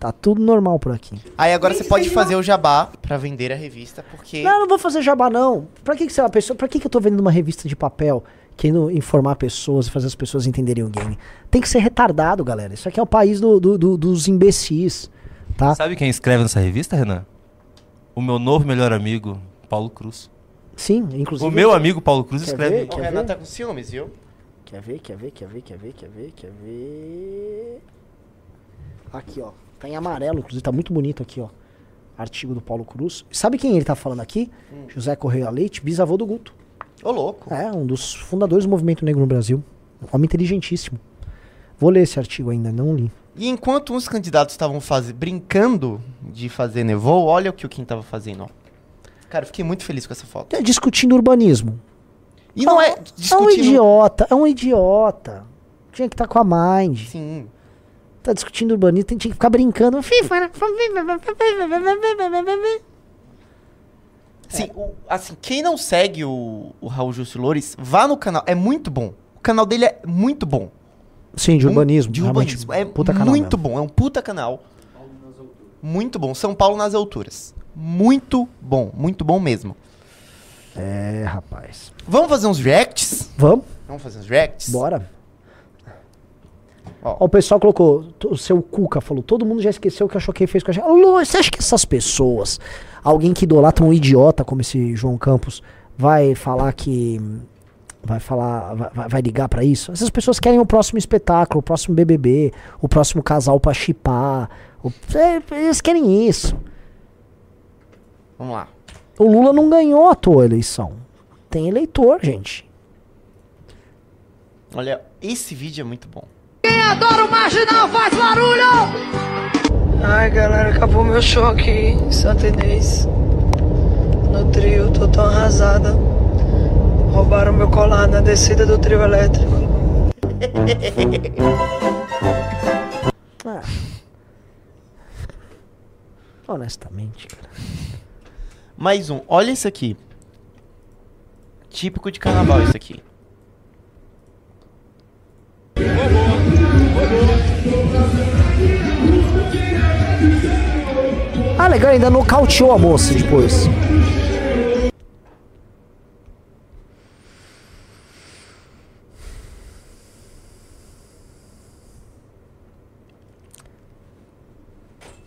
Tá tudo normal por aqui. Aí agora você pode fazer o jabá pra vender a revista, porque. Não, eu não vou fazer jabá, não. Pra que, que você é uma pessoa? Pra que, que eu tô vendendo uma revista de papel querendo informar pessoas e fazer as pessoas entenderem o game? Tem que ser retardado, galera. Isso aqui é o país do- do- do- dos imbecis. tá? Sabe quem escreve nessa revista, Renan? O meu novo melhor amigo, Paulo Cruz. Sim, inclusive. O meu amigo Paulo Cruz escreve. ver? O Renan tá com ciúmes, viu? Quer ver, quer ver, quer ver, quer ver, quer ver, quer ver. Aqui, ó. Tá em amarelo, inclusive, tá muito bonito aqui, ó. Artigo do Paulo Cruz. Sabe quem ele tá falando aqui? José Correia Leite, bisavô do Guto. Ô, louco. É, um dos fundadores do movimento negro no Brasil. Um homem inteligentíssimo. Vou ler esse artigo ainda, não li. E enquanto uns candidatos estavam brincando de fazer nevou, olha o que o Kim tava fazendo, ó. Cara, eu fiquei muito feliz com essa foto. É, discutindo urbanismo. E não é É um discutindo... idiota, é um idiota. Tinha que estar com a mind. Sim. Tá discutindo urbanismo, tinha que ficar brincando. FIFA? Sim, o- assim, quem não segue o, o Raul Justo Loures, vá no canal. É muito bom. O canal dele é muito bom. Sim, de Um- urbanismo. De realmente, urbanismo. É puta canal muito mesmo. bom. É um puta canal. Muito bom. São Paulo nas alturas. Muito bom. Muito bom mesmo. É, rapaz. Vamos fazer uns reacts? Vamos? Vamos fazer uns reacts? Bora. Ó. O pessoal colocou, o seu Cuca falou, todo mundo já esqueceu o que a Choquei fez com a gente. Alô, você acha que essas pessoas, alguém que idolatra um idiota como esse João Campos, vai falar que. Vai falar. Vai, vai- ligar pra isso? Essas pessoas querem o próximo espetáculo, o próximo BBB, o próximo casal pra chipar. o- é, eles querem isso. Vamos lá. O Lula não ganhou à toa a eleição. Tem eleitor, gente. Olha, esse vídeo é muito bom. Ai, galera, acabou meu show aqui em Santa Inês. No trio, tô tão arrasada. Roubaram meu colar na descida do trio elétrico. <laughs> Ah. Honestamente, cara. Mais um. Olha isso aqui. Típico de carnaval isso aqui. Ah, legal, ainda nocauteou a moça depois.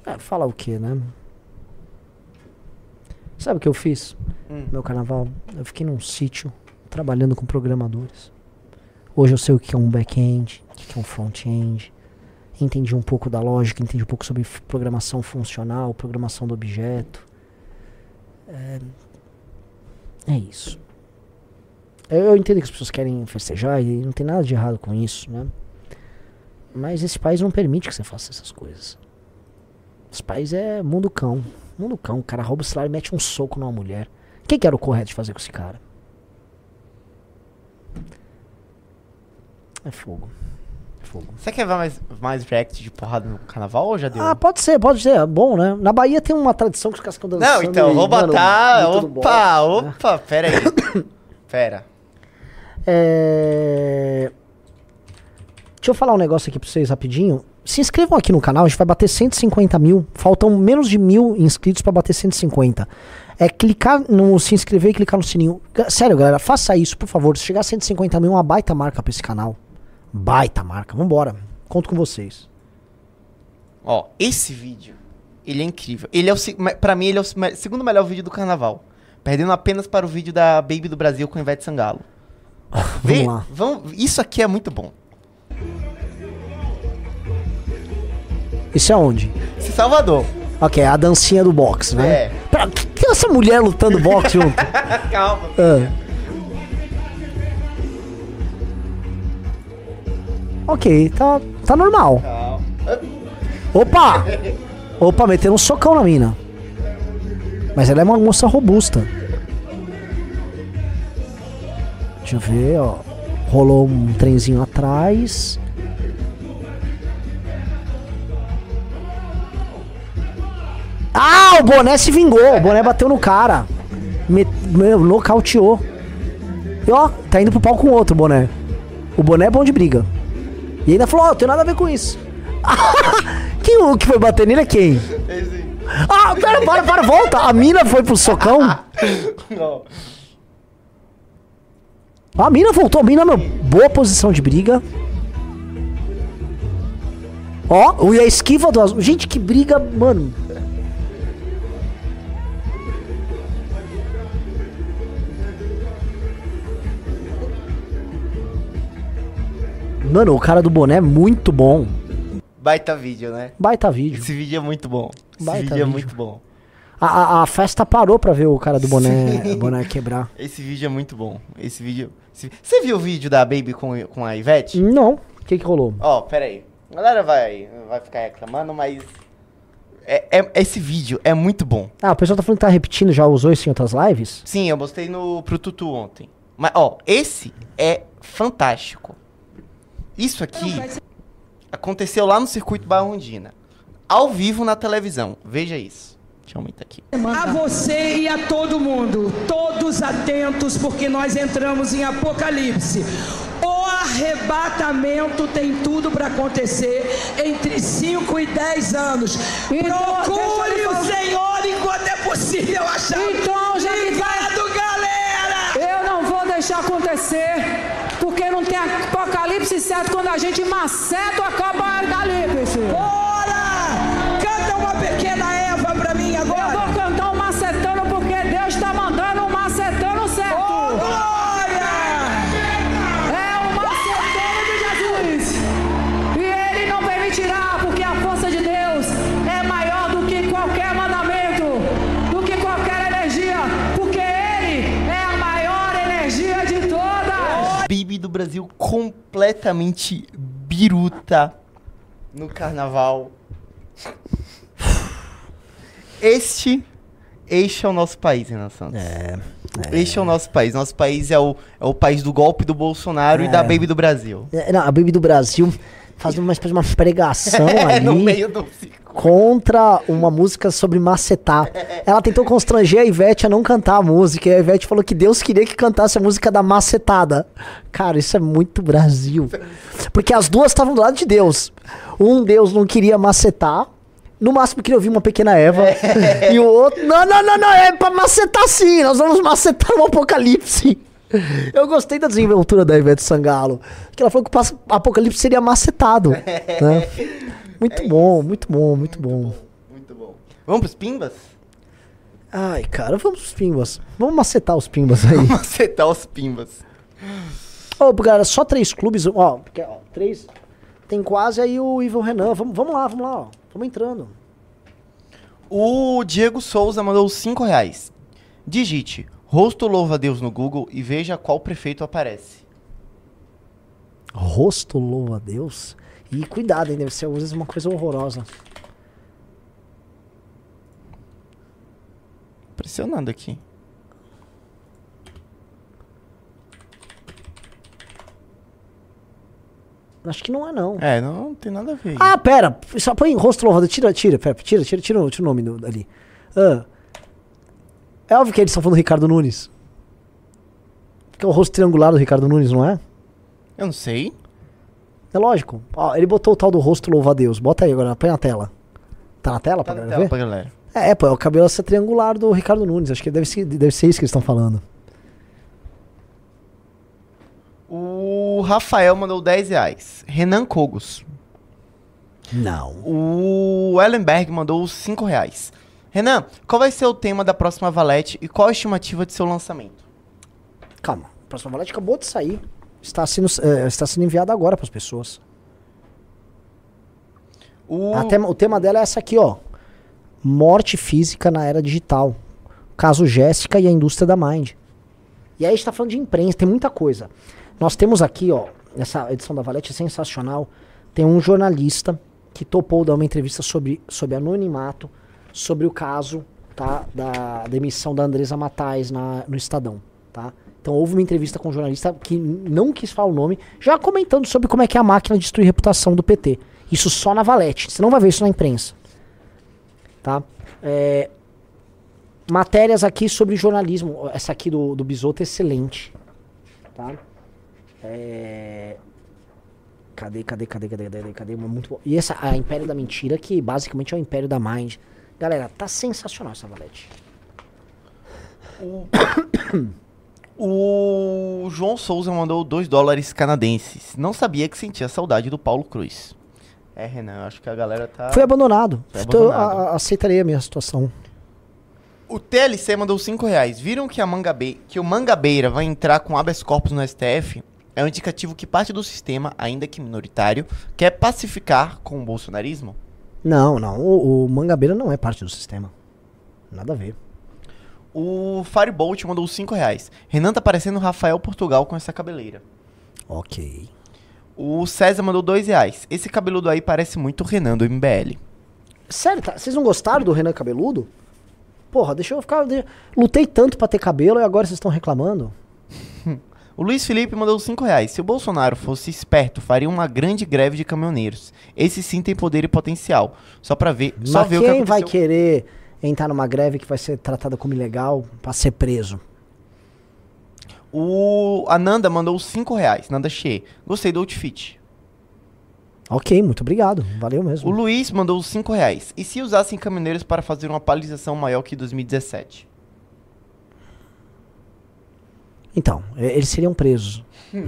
É, falar o que, né? Sabe o que eu fiz? Hum. Meu carnaval, eu fiquei num sítio trabalhando com programadores. Hoje eu sei o que é um back-end, o que é um front-end. Entendi um pouco da lógica, entendi um pouco sobre programação funcional, programação do objeto. É, é isso. Eu, eu entendo que as pessoas querem festejar e não tem nada de errado com isso, né? Mas esse país não permite que você faça essas coisas. Esse país é mundo cão. Mundo cão. O cara rouba o celular e mete um soco numa mulher. O que, que era o correto de fazer com esse cara? É fogo. É fogo. Você quer ver mais, mais react de porrada no carnaval ou já deu? Ah, pode ser, pode ser. É bom, né? Na Bahia tem uma tradição que os caras ficam dançando. Não, então, e, vou mano, botar. Opa, né? opa, pera aí. <coughs> pera. É... Deixa eu falar um negócio aqui pra vocês rapidinho. Se inscrevam aqui no canal, a gente vai bater 150 mil. Faltam menos de mil inscritos pra bater 150. É clicar no se inscrever e clicar no sininho. Sério, galera, faça isso, por favor. Se chegar a 150 mil, uma baita marca pra esse canal. Baita marca. Vambora. Conto com vocês. Ó, esse vídeo, ele é incrível. Ele é o, pra mim, ele é o segundo melhor vídeo do carnaval. Perdendo apenas para o vídeo da Baby do Brasil com Ivete Sangalo. <laughs> Vê, Vamos lá. vamos- isso aqui é muito bom. Isso é onde? Esse Salvador. Ok, a dancinha do boxe, né? É. Pera, que, que é essa mulher lutando boxe junto? <laughs> Calma. Ah. Ok, tá, tá normal. Calma. Opa! Opa, metendo um socão na mina. Mas ela é uma moça robusta. Deixa eu ver, ó. Rolou um trenzinho atrás. Ah, o boné se vingou. O boné bateu no cara. Me, me- nocauteou. E ó, tá indo pro pau com outro boné. O boné é bom de briga. E ainda falou, ó, tem nada a ver com isso. <laughs> quem o que foi bater nele é quem? Ah, pera, para, para, volta. A mina foi pro socão. Não. A mina voltou, a mina, meu, boa posição de briga. Ó, e a esquiva do azul. Gente, que briga, mano. Mano, o cara do boné é muito bom. Baita vídeo, né? Baita vídeo. Esse vídeo é muito bom. Esse Baita vídeo é vídeo. muito bom. A, a, a festa parou pra ver o cara do boné, <laughs> boné quebrar. Esse vídeo é muito bom. Esse vídeo. esse- Você viu o vídeo da Baby com, com a Ivete? Não. O que que rolou? Ó, pera aí. A galera vai, vai ficar reclamando, mas. É, é- esse vídeo é muito bom. Ah, o pessoal tá falando que tá repetindo, já usou isso em outras lives? Sim, eu mostrei no, pro Tutu ontem. Mas, ó, esse é fantástico. Isso aqui aconteceu lá no Circuito Barrondina. Ao vivo na televisão. Veja isso. Deixa eu aumentar aqui. A você e a todo mundo, todos atentos, porque nós entramos em Apocalipse. O arrebatamento tem tudo para acontecer entre 5 e 10 anos. Procure o Senhor enquanto é possível achar. Então, já que vai- galera! Eu não vou deixar acontecer, porque não tem apocalipse certo quando a gente maceta o apocalipse. Bora! Do Brasil completamente biruta no carnaval. Este, este é o nosso país, Renan Santos. É. Este é o nosso país. Nosso país é o, é o país do golpe do Bolsonaro e da Baby do Brasil. É, Não, a Baby do Brasil fazendo uma espécie de uma pregação <laughs> É, no ali meio do contra uma música sobre macetar. Ela tentou constranger a Ivete a não cantar a música, e a Ivete falou que Deus queria que cantasse a música da macetada. Cara, isso é muito Brasil. Porque as duas estavam do lado de Deus. Um Deus não queria macetar, no máximo queria ouvir uma pequena Eva, <laughs> e o outro, não, não, não, não, é pra macetar sim, nós vamos macetar no apocalipse. Eu gostei da desenvoltura da Ivete Sangalo. Que ela falou que o apocalipse seria macetado. <laughs> né? Muito bom, muito bom, muito bom. Muito bom. Vamos pros pimbas? Ai, cara, vamos pros pimbas. Vamos macetar os pimbas aí. Vamos acertar os pimbas. Ô, galera, só três clubes, ó, porque, ó, três. Tem quase aí o Ivan Renan. Vamos, vamos lá, vamos lá, ó. Vamos entrando. O Diego Souza mandou 5 reais. Digite rosto louva a Deus no Google e veja qual prefeito aparece. Rosto louva a Deus. E cuidado, hein? Deve ser às vezes uma coisa horrorosa. Impressionando aqui. Acho que não é, não. É, não, não tem nada a ver. Ah, pera. Só põe rosto louva a Deus. Tira, tira, pera, tira, tira, tira, tira o nome do- ali. Ah. É óbvio que eles estão falando do Ricardo Nunes. Que é o rosto triangular do Ricardo Nunes, não é? Eu não sei. É lógico. Ó, ele botou o tal do rosto louva a Deus. Bota aí agora, põe na tela. Tá na tela Tá pra na galera tela ver? pra galera. É, pô, é o cabelo essa triangular do Ricardo Nunes. Acho que deve ser, deve ser isso que eles estão falando. O Rafael mandou 10 reais. Renan Cogos. Não. O Ellenberg mandou 5 reais. Renan, qual vai ser o tema da próxima Valete e qual a estimativa de seu lançamento? Calma. A próxima valete acabou de sair. Está sendo, é, está sendo enviada agora para as pessoas. O... Tema- o tema dela é essa aqui, ó. Morte física na era digital. Caso Jéssica e a indústria da Mind. E aí a gente tá falando de imprensa, tem muita coisa. Nós temos aqui, ó, essa edição da Valete é sensacional. Tem um jornalista que topou dar uma entrevista sobre, sobre anonimato, sobre o caso tá, da demissão da Andresa Matais na, no Estadão. Tá? Então houve uma entrevista com um jornalista que não quis falar o nome, já comentando sobre como é que é a máquina destrui reputação do PT. Isso só na Valete. Você não vai ver isso na imprensa. Tá? É, matérias aqui sobre jornalismo. Essa aqui do, do Bisoto é excelente. Tá? É, Cadê, cadê, cadê, cadê, cadê, cadê? Muito. E essa, a Império da Mentira, que basicamente é o Império da Mind. Galera, tá sensacional essa valete. O <coughs> João Souza mandou 2 dólares canadenses. Não sabia que sentia saudade do Paulo Cruz. É, Renan, acho que a galera tá. Foi abandonado. Foi Então, abandonado. a- a- aceitaria a minha situação. O TLC mandou 5 reais. Viram que, a Mangabe... que o Mangabeira vai entrar com habeas corpus no STF? É um indicativo que parte do sistema, ainda que minoritário, quer pacificar com o bolsonarismo? Não, não. O, o Mangabeira não é parte do sistema. Nada a ver. O Firebolt mandou 5 reais. Renan tá parecendo Rafael Portugal com essa cabeleira. Ok. O César mandou 2 reais. Esse cabeludo aí parece muito o Renan do MBL. Sério, tá? Vocês não gostaram do Renan Cabeludo? Porra, deixa eu ficar. Lutei tanto pra ter cabelo e agora vocês estão reclamando? <laughs> O Luiz Felipe mandou 5 reais. Se o Bolsonaro fosse esperto, faria uma grande greve de caminhoneiros. Esse sim tem poder e potencial. Só pra ver, só Mas ver o que quem vai querer entrar numa greve que vai ser tratada como ilegal pra ser preso? O Ananda mandou 5 reais. Nanda Che. Gostei do outfit. Ok, muito obrigado. Valeu mesmo. O Luiz mandou 5 reais. E se usassem caminhoneiros para fazer uma paralisação maior que 2017? Então, eles seriam presos. <laughs>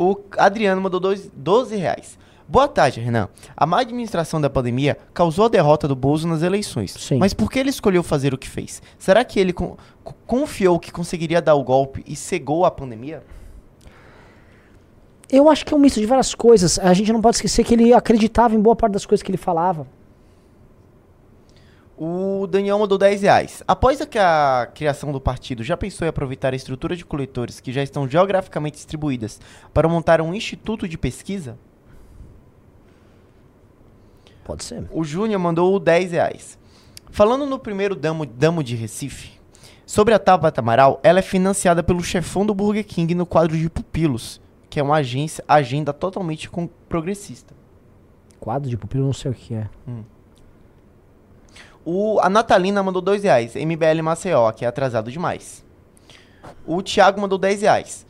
O Adriano mandou dois, 12 reais. Boa tarde, Renan. A má administração da pandemia causou a derrota do Bozo nas eleições. Sim. Mas por que ele escolheu fazer o que fez? Será que ele con- co- confiou que conseguiria dar o golpe e cegou a pandemia? Eu acho que é um misto de várias coisas. A gente não pode esquecer que ele acreditava em boa parte das coisas que ele falava. O Daniel mandou 10 reais. Após a, que a criação do partido, já pensou em aproveitar a estrutura de coletores que já estão geograficamente distribuídas para montar um instituto de pesquisa? Pode ser. O Júnior mandou 10 reais. Falando no primeiro damo, damo de Recife, sobre a Tabata Amaral, ela é financiada pelo chefão do Burger King no quadro de Pupilos, que é uma agência, agenda totalmente progressista. Quadro de pupilo, não sei o que é. O, a Natalina mandou 2 reais. MBL Maceió, que é atrasado demais. O Thiago mandou 10 reais.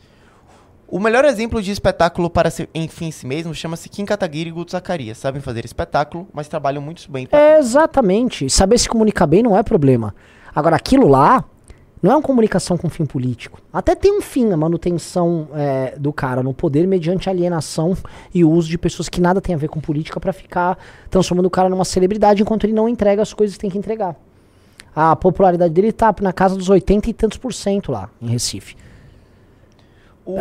O melhor exemplo de espetáculo para ser em fim em si mesmo chama-se Kim Kataguiri e Guto Zacarias. Sabem fazer espetáculo, mas trabalham muito bem. É, exatamente. Saber se comunicar bem não é problema. Agora, aquilo lá não é uma comunicação com fim político. Até tem um fim, a manutenção é, do cara no poder mediante alienação e uso de pessoas que nada tem a ver com política pra ficar transformando o cara numa celebridade enquanto ele não entrega as coisas que tem que entregar. A popularidade dele tá na casa dos 80 e tantos por cento lá em Recife. O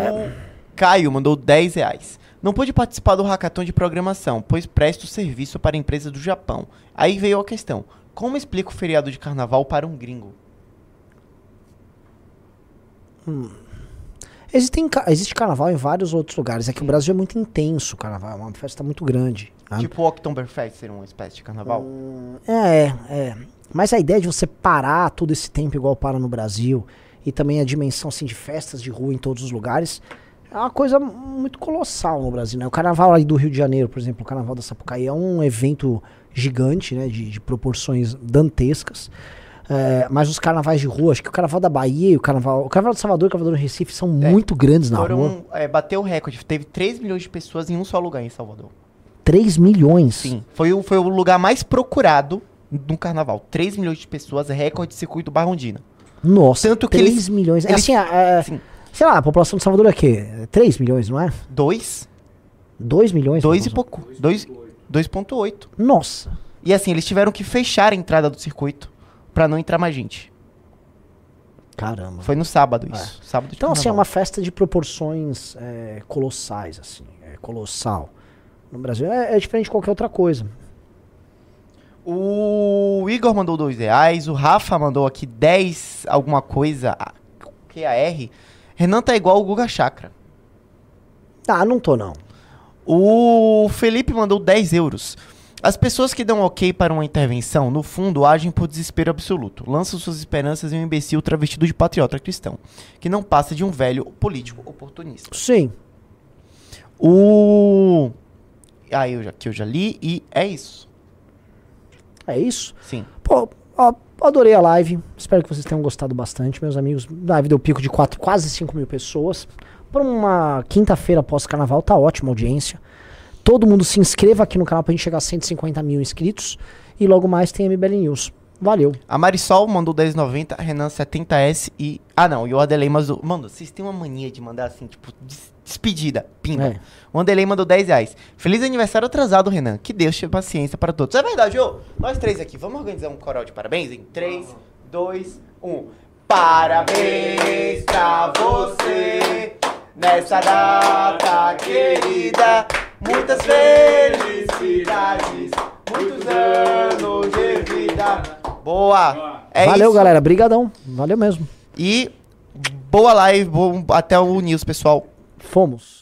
Caio mandou 10 reais. Não pude participar do hackathon de programação, pois presto serviço para empresa do Japão. Aí veio a questão: como explica o feriado de carnaval para um gringo? Existem, existe carnaval em vários outros lugares. É que o Brasil é muito intenso, o carnaval é uma festa muito grande. né? Tipo o Oktoberfest ser uma espécie de carnaval? É, é. Mas a ideia de você parar todo esse tempo igual para no Brasil e também a dimensão assim, de festas de rua em todos os lugares é uma coisa muito colossal no Brasil, né? O carnaval aí do Rio de Janeiro, por exemplo, o carnaval da Sapucaí é um evento gigante, né? De, de proporções dantescas. É, mas os carnavais de rua, acho que o carnaval da Bahia e o carnaval, o carnaval de Salvador e o carnaval do Recife são muito grandes na rua. Foram, é, bateu o recorde. Teve 3 milhões de pessoas em um só lugar em Salvador. 3 milhões. Sim. Foi o, foi o lugar mais procurado no carnaval. 3 milhões de pessoas, recorde de circuito Barrondina. Nossa, Tanto que 3 eles- milhões. É eles- assim, é, Sim. sei lá, a população de Salvador é o quê? 3 milhões, não é? 2? 2 milhões? 2 e pouco. 2,8. Nossa. E assim, eles tiveram que fechar a entrada do circuito pra não entrar mais gente. Caramba. Foi no sábado isso. Sábado de Então, assim, é uma festa de proporções é, colossais, assim. É colossal. No Brasil é, é diferente de qualquer outra coisa. O Igor mandou 2 reais, o Rafa mandou aqui 10 alguma coisa, a- QAR. Renan tá igual o Guga Chakra. Ah, não tô não. O Felipe mandou 10 euros. As pessoas que dão ok para uma intervenção, no fundo, agem por desespero absoluto. Lançam suas esperanças em um imbecil travestido de patriota cristão, que não passa de um velho político oportunista. Sim. O. Ah, eu já, que eu já li e é isso. É isso? Sim. Pô, ó, adorei a live. Espero que vocês tenham gostado bastante, meus amigos. A live deu pico de quatro, quase 5 mil pessoas. Para uma quinta-feira pós-carnaval, tá ótima a audiência. Todo mundo se inscreva aqui no canal pra gente chegar a 150 mil inscritos. E logo mais tem MBL News. Valeu. A Marisol mandou 10,90, Renan 70S e. Ah, não, e o Adelei mandou. Mano, vocês têm uma mania de mandar assim, tipo, des- despedida, pimba. É. O Adelei mandou 10 reais. Feliz aniversário atrasado, Renan. Que Deus te dê paciência para todos. É verdade, ô. Nós três aqui, vamos organizar um coral de parabéns em 3, 2, 1. Parabéns pra você nessa data querida. Muitas felicidades, muitos anos de vida. Boa! É Valeu, isso. galera. Brigadão. Valeu mesmo. E boa live, bom, até o news, pessoal. Fomos.